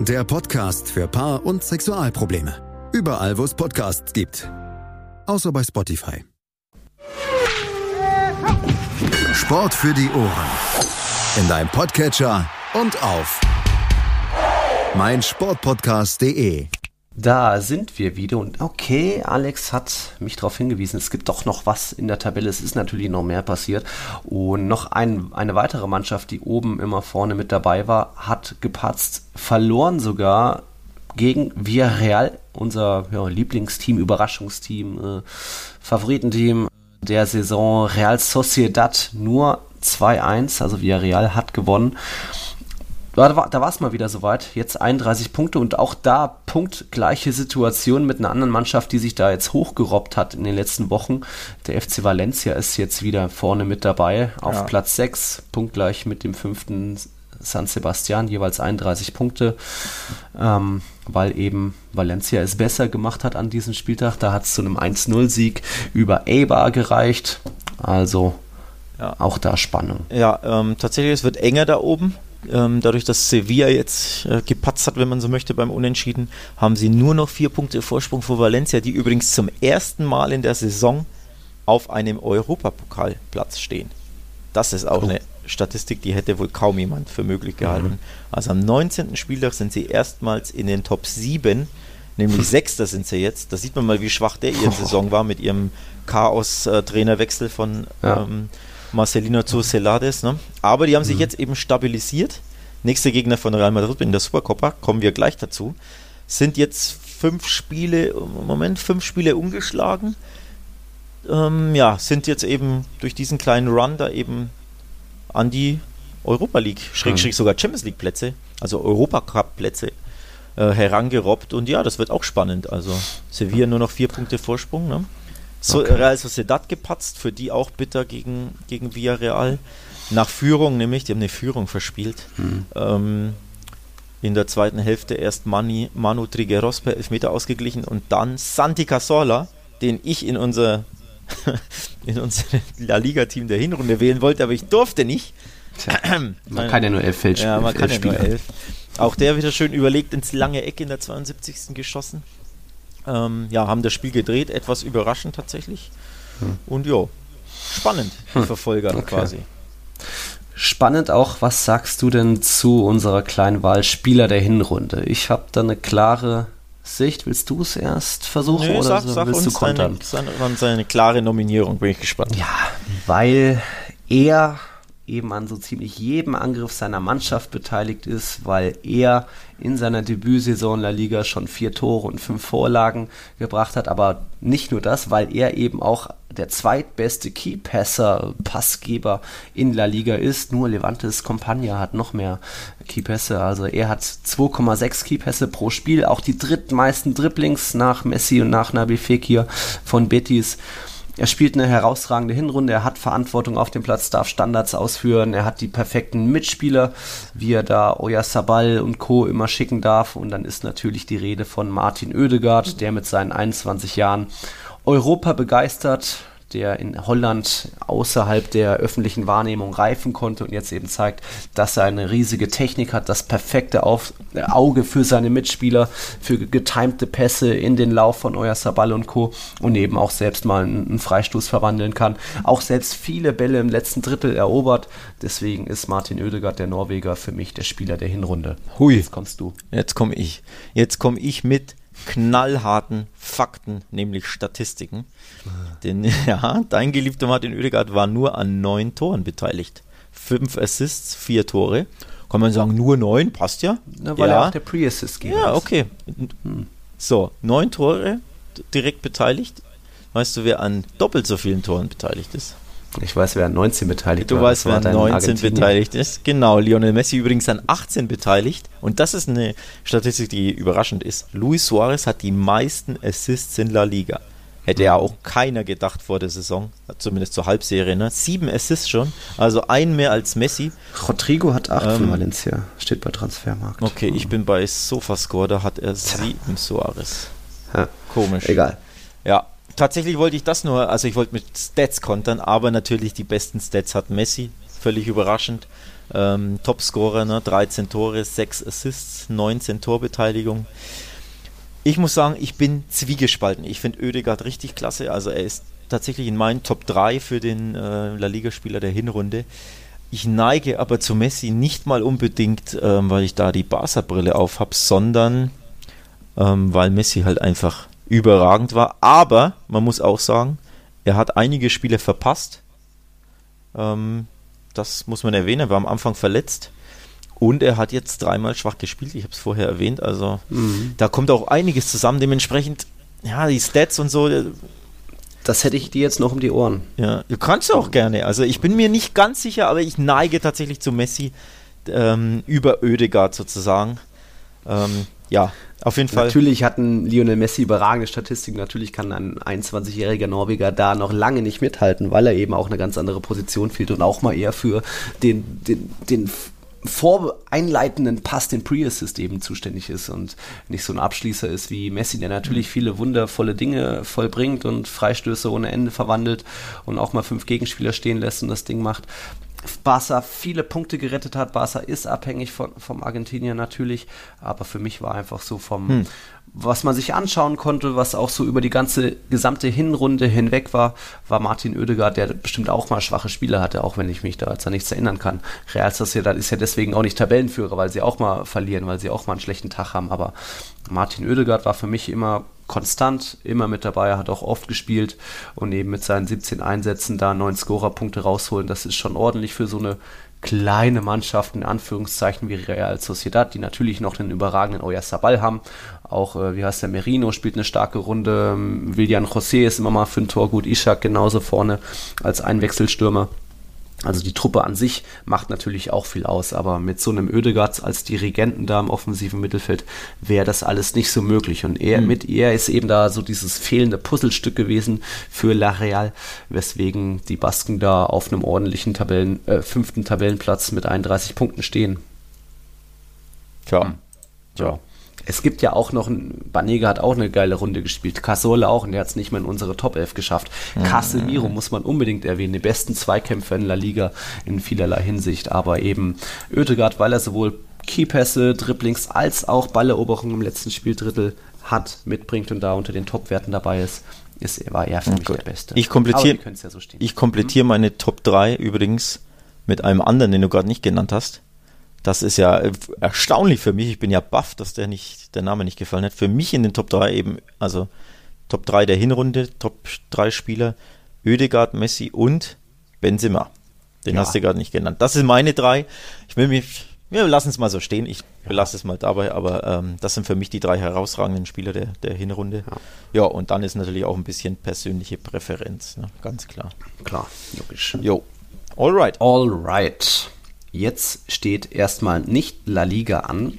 der Podcast für Paar- und Sexualprobleme. Überall, wo es Podcasts gibt. Außer bei Spotify. Sport für die Ohren. In deinem Podcatcher und auf meinsportpodcast.de. Da sind wir wieder und okay, Alex hat mich darauf hingewiesen, es gibt doch noch was in der Tabelle, es ist natürlich noch mehr passiert. Und noch ein, eine weitere Mannschaft, die oben immer vorne mit dabei war, hat gepatzt, verloren sogar gegen Villarreal, unser ja, Lieblingsteam, Überraschungsteam, äh, Favoritenteam der Saison. Real Sociedad nur 2-1, also Villarreal hat gewonnen da war, da war es mal wieder soweit. Jetzt 31 Punkte und auch da punktgleiche Situation mit einer anderen Mannschaft, die sich da jetzt hochgerobbt hat in den letzten Wochen. Der FC Valencia ist jetzt wieder vorne mit dabei auf ja. Platz 6, punktgleich mit dem fünften San Sebastian, jeweils 31 Punkte, ähm, weil eben Valencia es besser gemacht hat an diesem Spieltag. Da hat es zu einem 1-0-Sieg über Eibar gereicht. Also ja. auch da Spannung. Ja, ähm, tatsächlich, es wird enger da oben. Ähm, dadurch, dass Sevilla jetzt äh, gepatzt hat, wenn man so möchte, beim Unentschieden, haben sie nur noch vier Punkte Vorsprung vor Valencia, die übrigens zum ersten Mal in der Saison auf einem Europapokalplatz stehen. Das ist auch oh. eine Statistik, die hätte wohl kaum jemand für möglich gehalten. Mhm. Also am 19. Spieltag sind sie erstmals in den Top 7, nämlich <laughs> Sechster sind sie jetzt. Da sieht man mal, wie schwach der ihre Saison war mit ihrem Chaos-Trainerwechsel von ja. ähm, Marcelino zu Celades. Ne? Aber die haben sich mhm. jetzt eben stabilisiert. Nächster Gegner von Real Madrid in der Supercopa, kommen wir gleich dazu. Sind jetzt fünf Spiele, Moment, fünf Spiele umgeschlagen. Ähm, ja, sind jetzt eben durch diesen kleinen Run da eben an die Europa League, Schrägstrich mhm. sogar Champions League Plätze, also Europacup Plätze äh, herangerobbt. Und ja, das wird auch spannend. Also Sevilla nur noch vier Punkte Vorsprung. Ne? So, okay. Real Sociedad gepatzt, für die auch bitter gegen, gegen Villarreal. Nach Führung nämlich, die haben eine Führung verspielt. Mhm. Ähm, in der zweiten Hälfte erst Mani, Manu Trigueros per Elfmeter ausgeglichen und dann Santi Casola, den ich in unser, <laughs> in unser La Liga-Team der Hinrunde wählen wollte, aber ich durfte nicht. Tja, <clears throat> man kann ja nur elf Feldspiele. Ja, man kann ja nur elf. Auch der wieder schön überlegt ins lange Eck in der 72. geschossen. Ähm, ja, haben das Spiel gedreht, etwas überraschend tatsächlich. Hm. Und ja, spannend, die hm. Verfolger okay. quasi. Spannend auch, was sagst du denn zu unserer kleinen Wahl Spieler der Hinrunde? Ich habe da eine klare Sicht. Willst du es erst versuchen nee, oder sag, so? sag willst du kontern? Seine, seine, seine klare Nominierung, bin ich gespannt. Ja, weil er eben an so ziemlich jedem Angriff seiner Mannschaft beteiligt ist, weil er in seiner Debütsaison La Liga schon vier Tore und fünf Vorlagen gebracht hat. Aber nicht nur das, weil er eben auch der zweitbeste Keypasser, Passgeber in La Liga ist. Nur Levantes Compagna hat noch mehr Keypässe. Also er hat 2,6 Keypässe pro Spiel. Auch die drittmeisten Dribblings nach Messi und nach Nabi Fekir von Betis. Er spielt eine herausragende Hinrunde, er hat Verantwortung auf dem Platz, darf Standards ausführen, er hat die perfekten Mitspieler, wie er da Sabal und Co. immer schicken darf. Und dann ist natürlich die Rede von Martin Oedegaard, der mit seinen 21 Jahren Europa begeistert, der in Holland außerhalb der öffentlichen Wahrnehmung reifen konnte und jetzt eben zeigt, dass er eine riesige Technik hat, das perfekte Auf äh, Auge für seine Mitspieler, für getimte Pässe in den Lauf von Euer Sabal und Co. und eben auch selbst mal einen, einen Freistoß verwandeln kann. Auch selbst viele Bälle im letzten Drittel erobert. Deswegen ist Martin Oedegaard, der Norweger, für mich der Spieler der Hinrunde. Hui. Jetzt kommst du. Jetzt komme ich. Jetzt komme ich mit knallharten Fakten, nämlich Statistiken. Denn <laughs> ja, dein geliebter Martin Oedegaard war nur an neun Toren beteiligt. Fünf Assists, vier Tore. Kann man sagen, nur neun, passt ja. Na, weil ja. er auch der Pre-Assist geht. Ja, okay. Hm. So, neun Tore direkt beteiligt. Weißt du, wer an doppelt so vielen Toren beteiligt ist? Ich weiß, wer an 19 beteiligt du war. Du weißt, wer an 19 beteiligt ist. Genau, Lionel Messi übrigens an 18 beteiligt. Und das ist eine Statistik, die überraschend ist. Luis Suarez hat die meisten Assists in La Liga. Hätte ja auch keiner gedacht vor der Saison, zumindest zur Halbserie. Ne? Sieben Assists schon, also ein mehr als Messi. Rodrigo hat acht ähm, von Valencia, steht bei Transfermarkt. Okay, ich bin bei Sofascore, da hat er sieben Suarez. Ja. Komisch. Egal. Ja, tatsächlich wollte ich das nur, also ich wollte mit Stats kontern, aber natürlich die besten Stats hat Messi, völlig überraschend. Ähm, Topscorer, ne? 13 Tore, 6 Assists, 19 Torbeteiligung. Ich muss sagen, ich bin zwiegespalten. Ich finde Oedegaard richtig klasse. Also er ist tatsächlich in meinen Top 3 für den äh, La Liga-Spieler der Hinrunde. Ich neige aber zu Messi nicht mal unbedingt, ähm, weil ich da die Barca-Brille auf habe, sondern ähm, weil Messi halt einfach überragend war. Aber man muss auch sagen, er hat einige Spiele verpasst. Ähm, das muss man erwähnen. Er war am Anfang verletzt. Und er hat jetzt dreimal schwach gespielt. Ich habe es vorher erwähnt. Also mhm. da kommt auch einiges zusammen. Dementsprechend, ja, die Stats und so. Äh, das hätte ich dir jetzt noch um die Ohren. Ja, du kannst auch gerne. Also ich bin mir nicht ganz sicher, aber ich neige tatsächlich zu Messi ähm, über Ödegard sozusagen. Ähm, ja, auf jeden Fall. Natürlich hatten Lionel Messi überragende Statistiken. Natürlich kann ein 21-jähriger Norweger da noch lange nicht mithalten, weil er eben auch eine ganz andere Position fehlt und auch mal eher für den, den, den voreinleitenden Pass, den Pre-Assist eben zuständig ist und nicht so ein Abschließer ist wie Messi, der natürlich viele wundervolle Dinge vollbringt und Freistöße ohne Ende verwandelt und auch mal fünf Gegenspieler stehen lässt und das Ding macht. Barca viele Punkte gerettet hat. Barca ist abhängig von, vom Argentinier natürlich, aber für mich war einfach so vom, hm. was man sich anschauen konnte, was auch so über die ganze gesamte Hinrunde hinweg war, war Martin Oedegaard, der bestimmt auch mal schwache Spiele hatte, auch wenn ich mich da jetzt an nichts erinnern kann. Real Sociedad ist ja deswegen auch nicht Tabellenführer, weil sie auch mal verlieren, weil sie auch mal einen schlechten Tag haben, aber Martin Oedegaard war für mich immer konstant, immer mit dabei, hat auch oft gespielt und eben mit seinen 17 Einsätzen da neun Scorerpunkte rausholen, das ist schon ordentlich für so eine kleine Mannschaft, in Anführungszeichen, wie Real Sociedad, die natürlich noch einen überragenden Oyarzabal haben. Auch, äh, wie heißt der, Merino spielt eine starke Runde. Willian José ist immer mal für ein Tor gut. Ishak genauso vorne als Einwechselstürmer. Also die Truppe an sich macht natürlich auch viel aus, aber mit so einem Ödegaard als Dirigenten da im offensiven Mittelfeld wäre das alles nicht so möglich. Und er mhm. mit er ist eben da so dieses fehlende Puzzlestück gewesen für La Real, weswegen die Basken da auf einem ordentlichen Tabellen, äh, fünften Tabellenplatz mit 31 Punkten stehen. Tja. Hm. Es gibt ja auch noch, Banega hat auch eine geile Runde gespielt, Casola auch und der hat es nicht mehr in unsere Top 11 geschafft. Mhm. Casemiro muss man unbedingt erwähnen, die besten Zweikämpfer in La Liga in vielerlei Hinsicht, aber eben Oedegaard, weil er sowohl Keypässe, Dribblings als auch Balleroberung im letzten Spieldrittel hat, mitbringt und da unter den Top-Werten dabei ist, ist, war er für mich Gut. der Beste. Ich komplettiere ja so ich komplettier mhm. meine Top 3 übrigens mit einem anderen, den du gerade nicht genannt hast. Das ist ja äh, erstaunlich für mich. Ich bin ja baff, dass der nicht, der Name nicht gefallen hat. Für mich in den Top 3 eben, also Top 3 der Hinrunde, Top 3 Spieler, Oedegaard, Messi und Benzema. Den ja. hast du gerade nicht genannt. Das sind meine drei. Ich will mich, wir lassen es mal so stehen. Ich belasse es mal dabei, aber ähm, das sind für mich die drei herausragenden Spieler der, der Hinrunde. Ja. ja, und dann ist natürlich auch ein bisschen persönliche Präferenz, ne? ganz klar. Klar, logisch. Jo. Alright. Alright. Jetzt steht erstmal nicht La Liga an,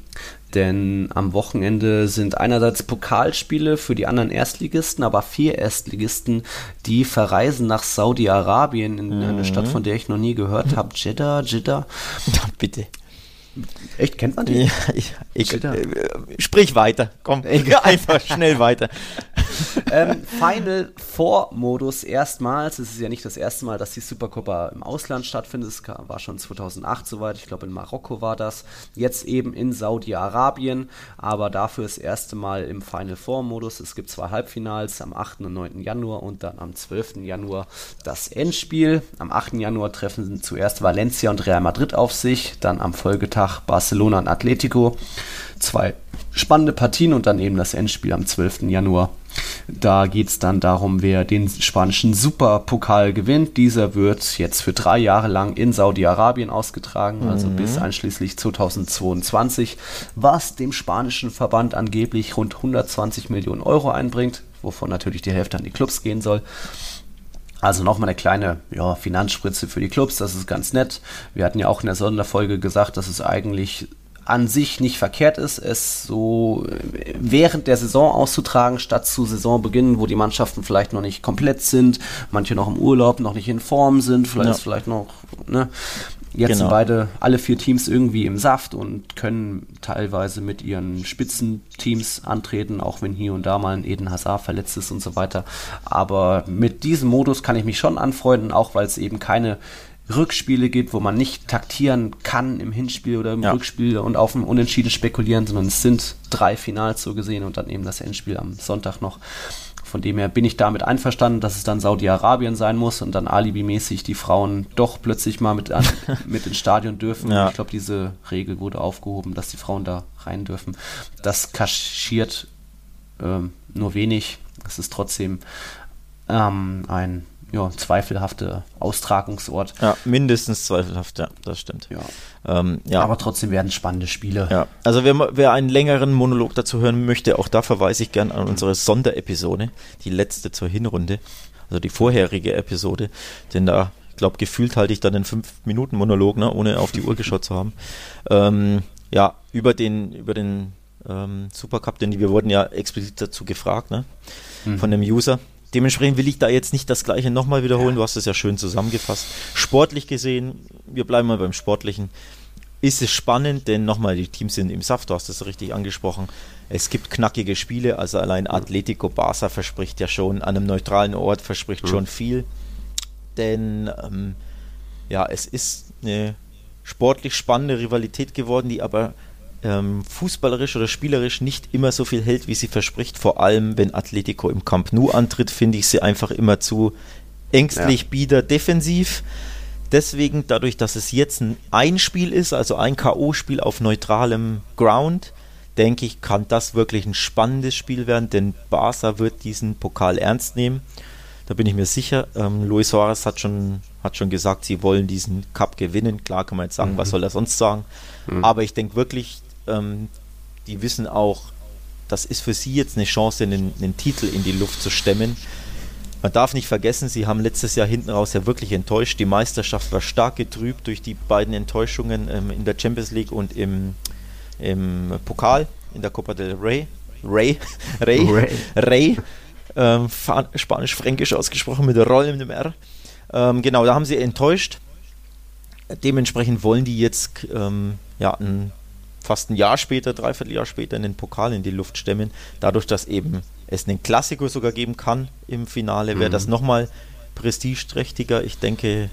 denn am Wochenende sind einerseits Pokalspiele für die anderen Erstligisten, aber vier Erstligisten, die verreisen nach Saudi-Arabien in mhm. eine Stadt, von der ich noch nie gehört habe. Jeddah, Jeddah. Bitte. Echt, kennt man die? Ja, ich, ich, äh, sprich weiter, komm, Egal. einfach schnell weiter. <laughs> <laughs> ähm, Final Four Modus erstmals. Es ist ja nicht das erste Mal, dass die Supercopa im Ausland stattfindet. Es war schon 2008 soweit. Ich glaube, in Marokko war das. Jetzt eben in Saudi-Arabien. Aber dafür das erste Mal im Final Four Modus. Es gibt zwei Halbfinals am 8. und 9. Januar und dann am 12. Januar das Endspiel. Am 8. Januar treffen zuerst Valencia und Real Madrid auf sich. Dann am Folgetag Barcelona und Atletico. Zwei spannende Partien und dann eben das Endspiel am 12. Januar. Da geht es dann darum, wer den spanischen Superpokal gewinnt. Dieser wird jetzt für drei Jahre lang in Saudi-Arabien ausgetragen, also mhm. bis einschließlich 2022, was dem spanischen Verband angeblich rund 120 Millionen Euro einbringt, wovon natürlich die Hälfte an die Clubs gehen soll. Also nochmal eine kleine ja, Finanzspritze für die Clubs, das ist ganz nett. Wir hatten ja auch in der Sonderfolge gesagt, dass es eigentlich an sich nicht verkehrt ist, es so während der Saison auszutragen, statt zu Saisonbeginn, wo die Mannschaften vielleicht noch nicht komplett sind, manche noch im Urlaub, noch nicht in Form sind, vielleicht ja. vielleicht noch, ne? Jetzt genau. sind beide, alle vier Teams irgendwie im Saft und können teilweise mit ihren Spitzenteams antreten, auch wenn hier und da mal ein Eden Hazard verletzt ist und so weiter. Aber mit diesem Modus kann ich mich schon anfreunden, auch weil es eben keine Rückspiele gibt, wo man nicht taktieren kann im Hinspiel oder im ja. Rückspiel und auf ein Unentschieden spekulieren, sondern es sind drei Finals so gesehen und dann eben das Endspiel am Sonntag noch. Von dem her bin ich damit einverstanden, dass es dann Saudi-Arabien sein muss und dann alibimäßig die Frauen doch plötzlich mal mit, an, <laughs> mit ins Stadion dürfen. Ja. Ich glaube, diese Regel wurde aufgehoben, dass die Frauen da rein dürfen. Das kaschiert ähm, nur wenig. Es ist trotzdem ähm, ein ja, zweifelhafte Austragungsort. Ja, mindestens zweifelhaft, ja, das stimmt. Ja. Ähm, ja. Aber trotzdem werden spannende Spiele. Ja. Also wer, wer einen längeren Monolog dazu hören möchte, auch da verweise ich gern an unsere Sonderepisode, die letzte zur Hinrunde, also die vorherige Episode, denn da, ich glaube, gefühlt halte ich dann einen 5-Minuten-Monolog, ne, ohne auf die Uhr geschaut zu haben. Ähm, ja, über den, über den ähm, Supercup, denn wir wurden ja explizit dazu gefragt, ne, mhm. von dem User Dementsprechend will ich da jetzt nicht das Gleiche nochmal wiederholen. Du hast es ja schön zusammengefasst. Sportlich gesehen, wir bleiben mal beim Sportlichen, ist es spannend, denn nochmal, die Teams sind im Saft, du hast es richtig angesprochen. Es gibt knackige Spiele, also allein Atletico Barça verspricht ja schon, an einem neutralen Ort verspricht mhm. schon viel. Denn ähm, ja, es ist eine sportlich spannende Rivalität geworden, die aber ähm, fußballerisch oder spielerisch nicht immer so viel hält, wie sie verspricht. Vor allem, wenn Atletico im Camp Nou antritt, finde ich sie einfach immer zu ängstlich, ja. bieder, defensiv. Deswegen, dadurch, dass es jetzt ein Einspiel ist, also ein K.O.-Spiel auf neutralem Ground, denke ich, kann das wirklich ein spannendes Spiel werden, denn Barca wird diesen Pokal ernst nehmen. Da bin ich mir sicher. Ähm, Luis Suarez hat schon, hat schon gesagt, sie wollen diesen Cup gewinnen. Klar kann man jetzt sagen, mhm. was soll er sonst sagen. Mhm. Aber ich denke wirklich, ähm, die wissen auch, das ist für sie jetzt eine Chance, einen, einen Titel in die Luft zu stemmen. Man darf nicht vergessen, sie haben letztes Jahr hinten raus ja wirklich enttäuscht. Die Meisterschaft war stark getrübt durch die beiden Enttäuschungen ähm, in der Champions League und im, im Pokal, in der Copa del Rey. Rey, <laughs> Rey, Rey, Rey ähm, spanisch-fränkisch ausgesprochen mit rollendem R. Ähm, genau, da haben sie enttäuscht. Dementsprechend wollen die jetzt ähm, ja, ein fast ein Jahr später, dreiviertel Jahr später einen Pokal in die Luft stemmen. Dadurch, dass eben es einen Klassiker sogar geben kann im Finale, wäre mhm. das nochmal prestigeträchtiger. Ich denke,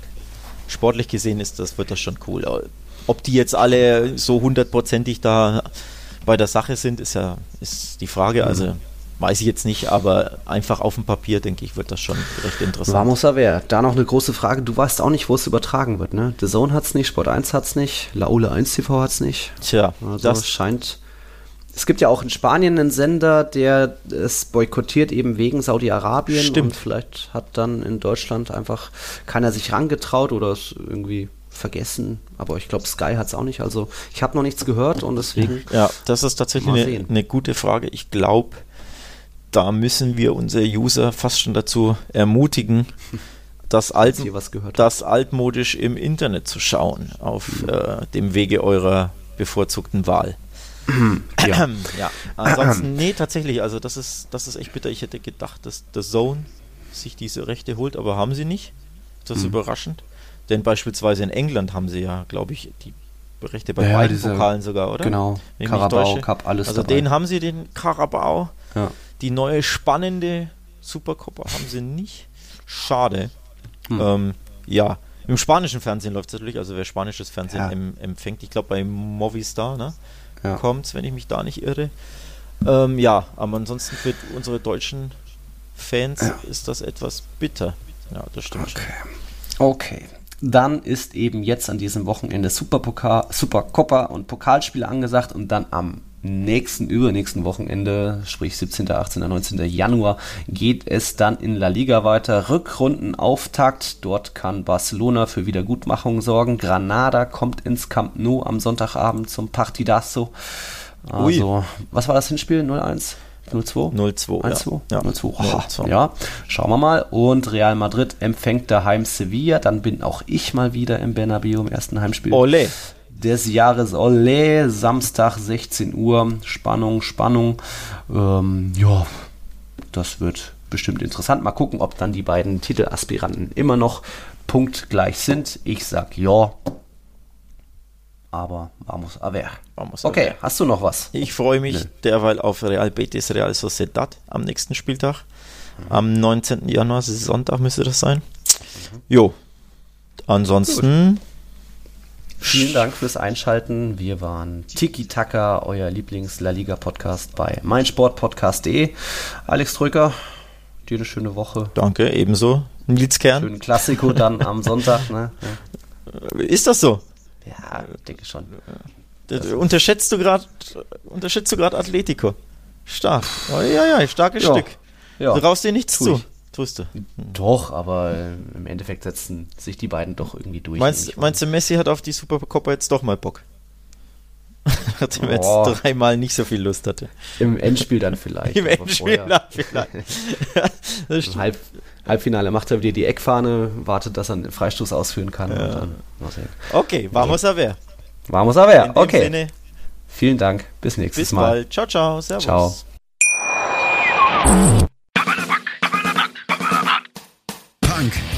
sportlich gesehen ist das, wird das schon cool. Ob die jetzt alle so hundertprozentig da bei der Sache sind, ist ja ist die Frage. Mhm. Also Weiß ich jetzt nicht, aber einfach auf dem Papier, denke ich, wird das schon recht interessant. Vamos a ver. Da noch eine große Frage. Du weißt auch nicht, wo es übertragen wird, ne? The Zone hat es nicht, Sport 1 hat es nicht, Laule 1 TV hat es nicht. Tja, also das scheint. Es gibt ja auch in Spanien einen Sender, der es boykottiert eben wegen Saudi-Arabien. Stimmt. Und vielleicht hat dann in Deutschland einfach keiner sich rangetraut oder es irgendwie vergessen. Aber ich glaube, Sky hat es auch nicht. Also ich habe noch nichts gehört und deswegen. Ja, das ist tatsächlich eine, eine, gute Frage. Ich glaube, da müssen wir unsere User fast schon dazu ermutigen, das, Alt, das altmodisch im Internet zu schauen, auf äh, dem Wege eurer bevorzugten Wahl. <clears throat> ja. <clears throat> ja. Ansonsten, nee, tatsächlich, also das ist, das ist echt bitter. Ich hätte gedacht, dass The Zone sich diese Rechte holt, aber haben sie nicht. Das ist mhm. überraschend. Denn beispielsweise in England haben sie ja, glaube ich, die Rechte bei ja, beiden Pokalen sogar, oder? Genau, Carabao Cup, alles Also dabei. den haben sie, den Carabao. Ja. Die neue spannende Supercoppa haben sie nicht. Schade. Hm. Ähm, ja, im spanischen Fernsehen läuft es natürlich, also wer spanisches Fernsehen ja. em, empfängt, ich glaube bei Movistar, ne? Ja. Kommt wenn ich mich da nicht irre. Ähm, ja, aber ansonsten für unsere deutschen Fans ja. ist das etwas bitter. Ja, das stimmt okay. schon. Okay. Dann ist eben jetzt an diesem Wochenende Superpokal, Supercoppa und Pokalspiele angesagt und dann am nächsten, übernächsten Wochenende, sprich 17., 18., 19. Januar, geht es dann in La Liga weiter. Rückrundenauftakt. Dort kann Barcelona für Wiedergutmachung sorgen. Granada kommt ins Camp Nou am Sonntagabend zum Partidazo. Also, Ui. was war das Hinspiel? 0-1? 0-2? 0-2. 1-2? Ja. 0-2. Ja. Schauen wir mal. Und Real Madrid empfängt daheim Sevilla. Dann bin auch ich mal wieder im Bernabeu im ersten Heimspiel. Ole des Jahres Olé, Samstag 16 Uhr, Spannung, Spannung. Ähm, ja, das wird bestimmt interessant. Mal gucken, ob dann die beiden Titelaspiranten immer noch punktgleich sind. Ich sag ja. Aber vamos a ver. Vamos a okay, ver. hast du noch was? Ich freue mich nee. derweil auf Real Betis Real Sociedad am nächsten Spieltag. Mhm. Am 19. Januar, Sonntag müsste das sein. Mhm. Jo. Ansonsten. Gut Vielen Dank fürs Einschalten. Wir waren Tiki Taka, euer Lieblings-La Liga-Podcast bei meinsportpodcast.de. Alex Trücker, dir eine schöne Woche. Danke, ebenso. Nils Kern. Schönen Klassiko dann am Sonntag. Ne? Ja. Ist das so? Ja, denke schon. Das unterschätzt du gerade unterschätzt du gerade Atletico. Stark. Oh, ja, ja, starkes ja. Stück. Ja. Du raust dir nichts zu. Tust du? Doch, aber äh, im Endeffekt setzen sich die beiden doch irgendwie durch. Meinst, meinst du, Messi hat auf die Supercoppa jetzt doch mal Bock? <laughs> Nachdem er jetzt dreimal nicht so viel Lust hatte. Im Endspiel dann vielleicht. Im Endspiel dann vielleicht. <laughs> Im Halb, Halbfinale macht er wieder die Eckfahne, wartet, dass er einen Freistoß ausführen kann. Ja. Dann, okay, vamos a ver. Vamos a ver, okay. Sinne. Vielen Dank, bis nächstes bis Mal. Bis bald, ciao, ciao, servus. Ciao.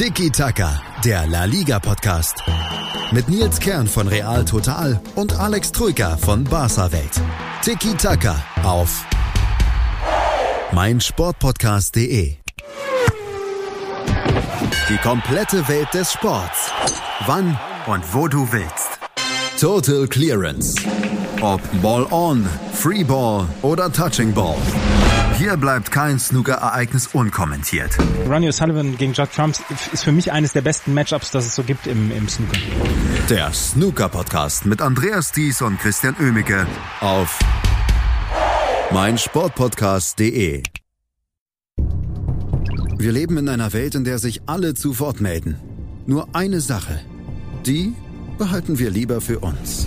Tiki Taka, der La Liga Podcast. Mit Nils Kern von Real Total und Alex Troika von Barca Welt. Tiki Taka auf meinsportpodcast.de. Die komplette Welt des Sports. Wann und wo du willst. Total Clearance. Ob Ball on, Free Ball oder Touching Ball. Hier bleibt kein Snooker-Ereignis unkommentiert. Ronnie O'Sullivan gegen Judd Trumps ist für mich eines der besten Matchups, das es so gibt im, im Snooker. Der Snooker-Podcast mit Andreas Thies und Christian Oemicke auf meinsportpodcast.de. Wir leben in einer Welt, in der sich alle zu Wort melden. Nur eine Sache. Die behalten wir lieber für uns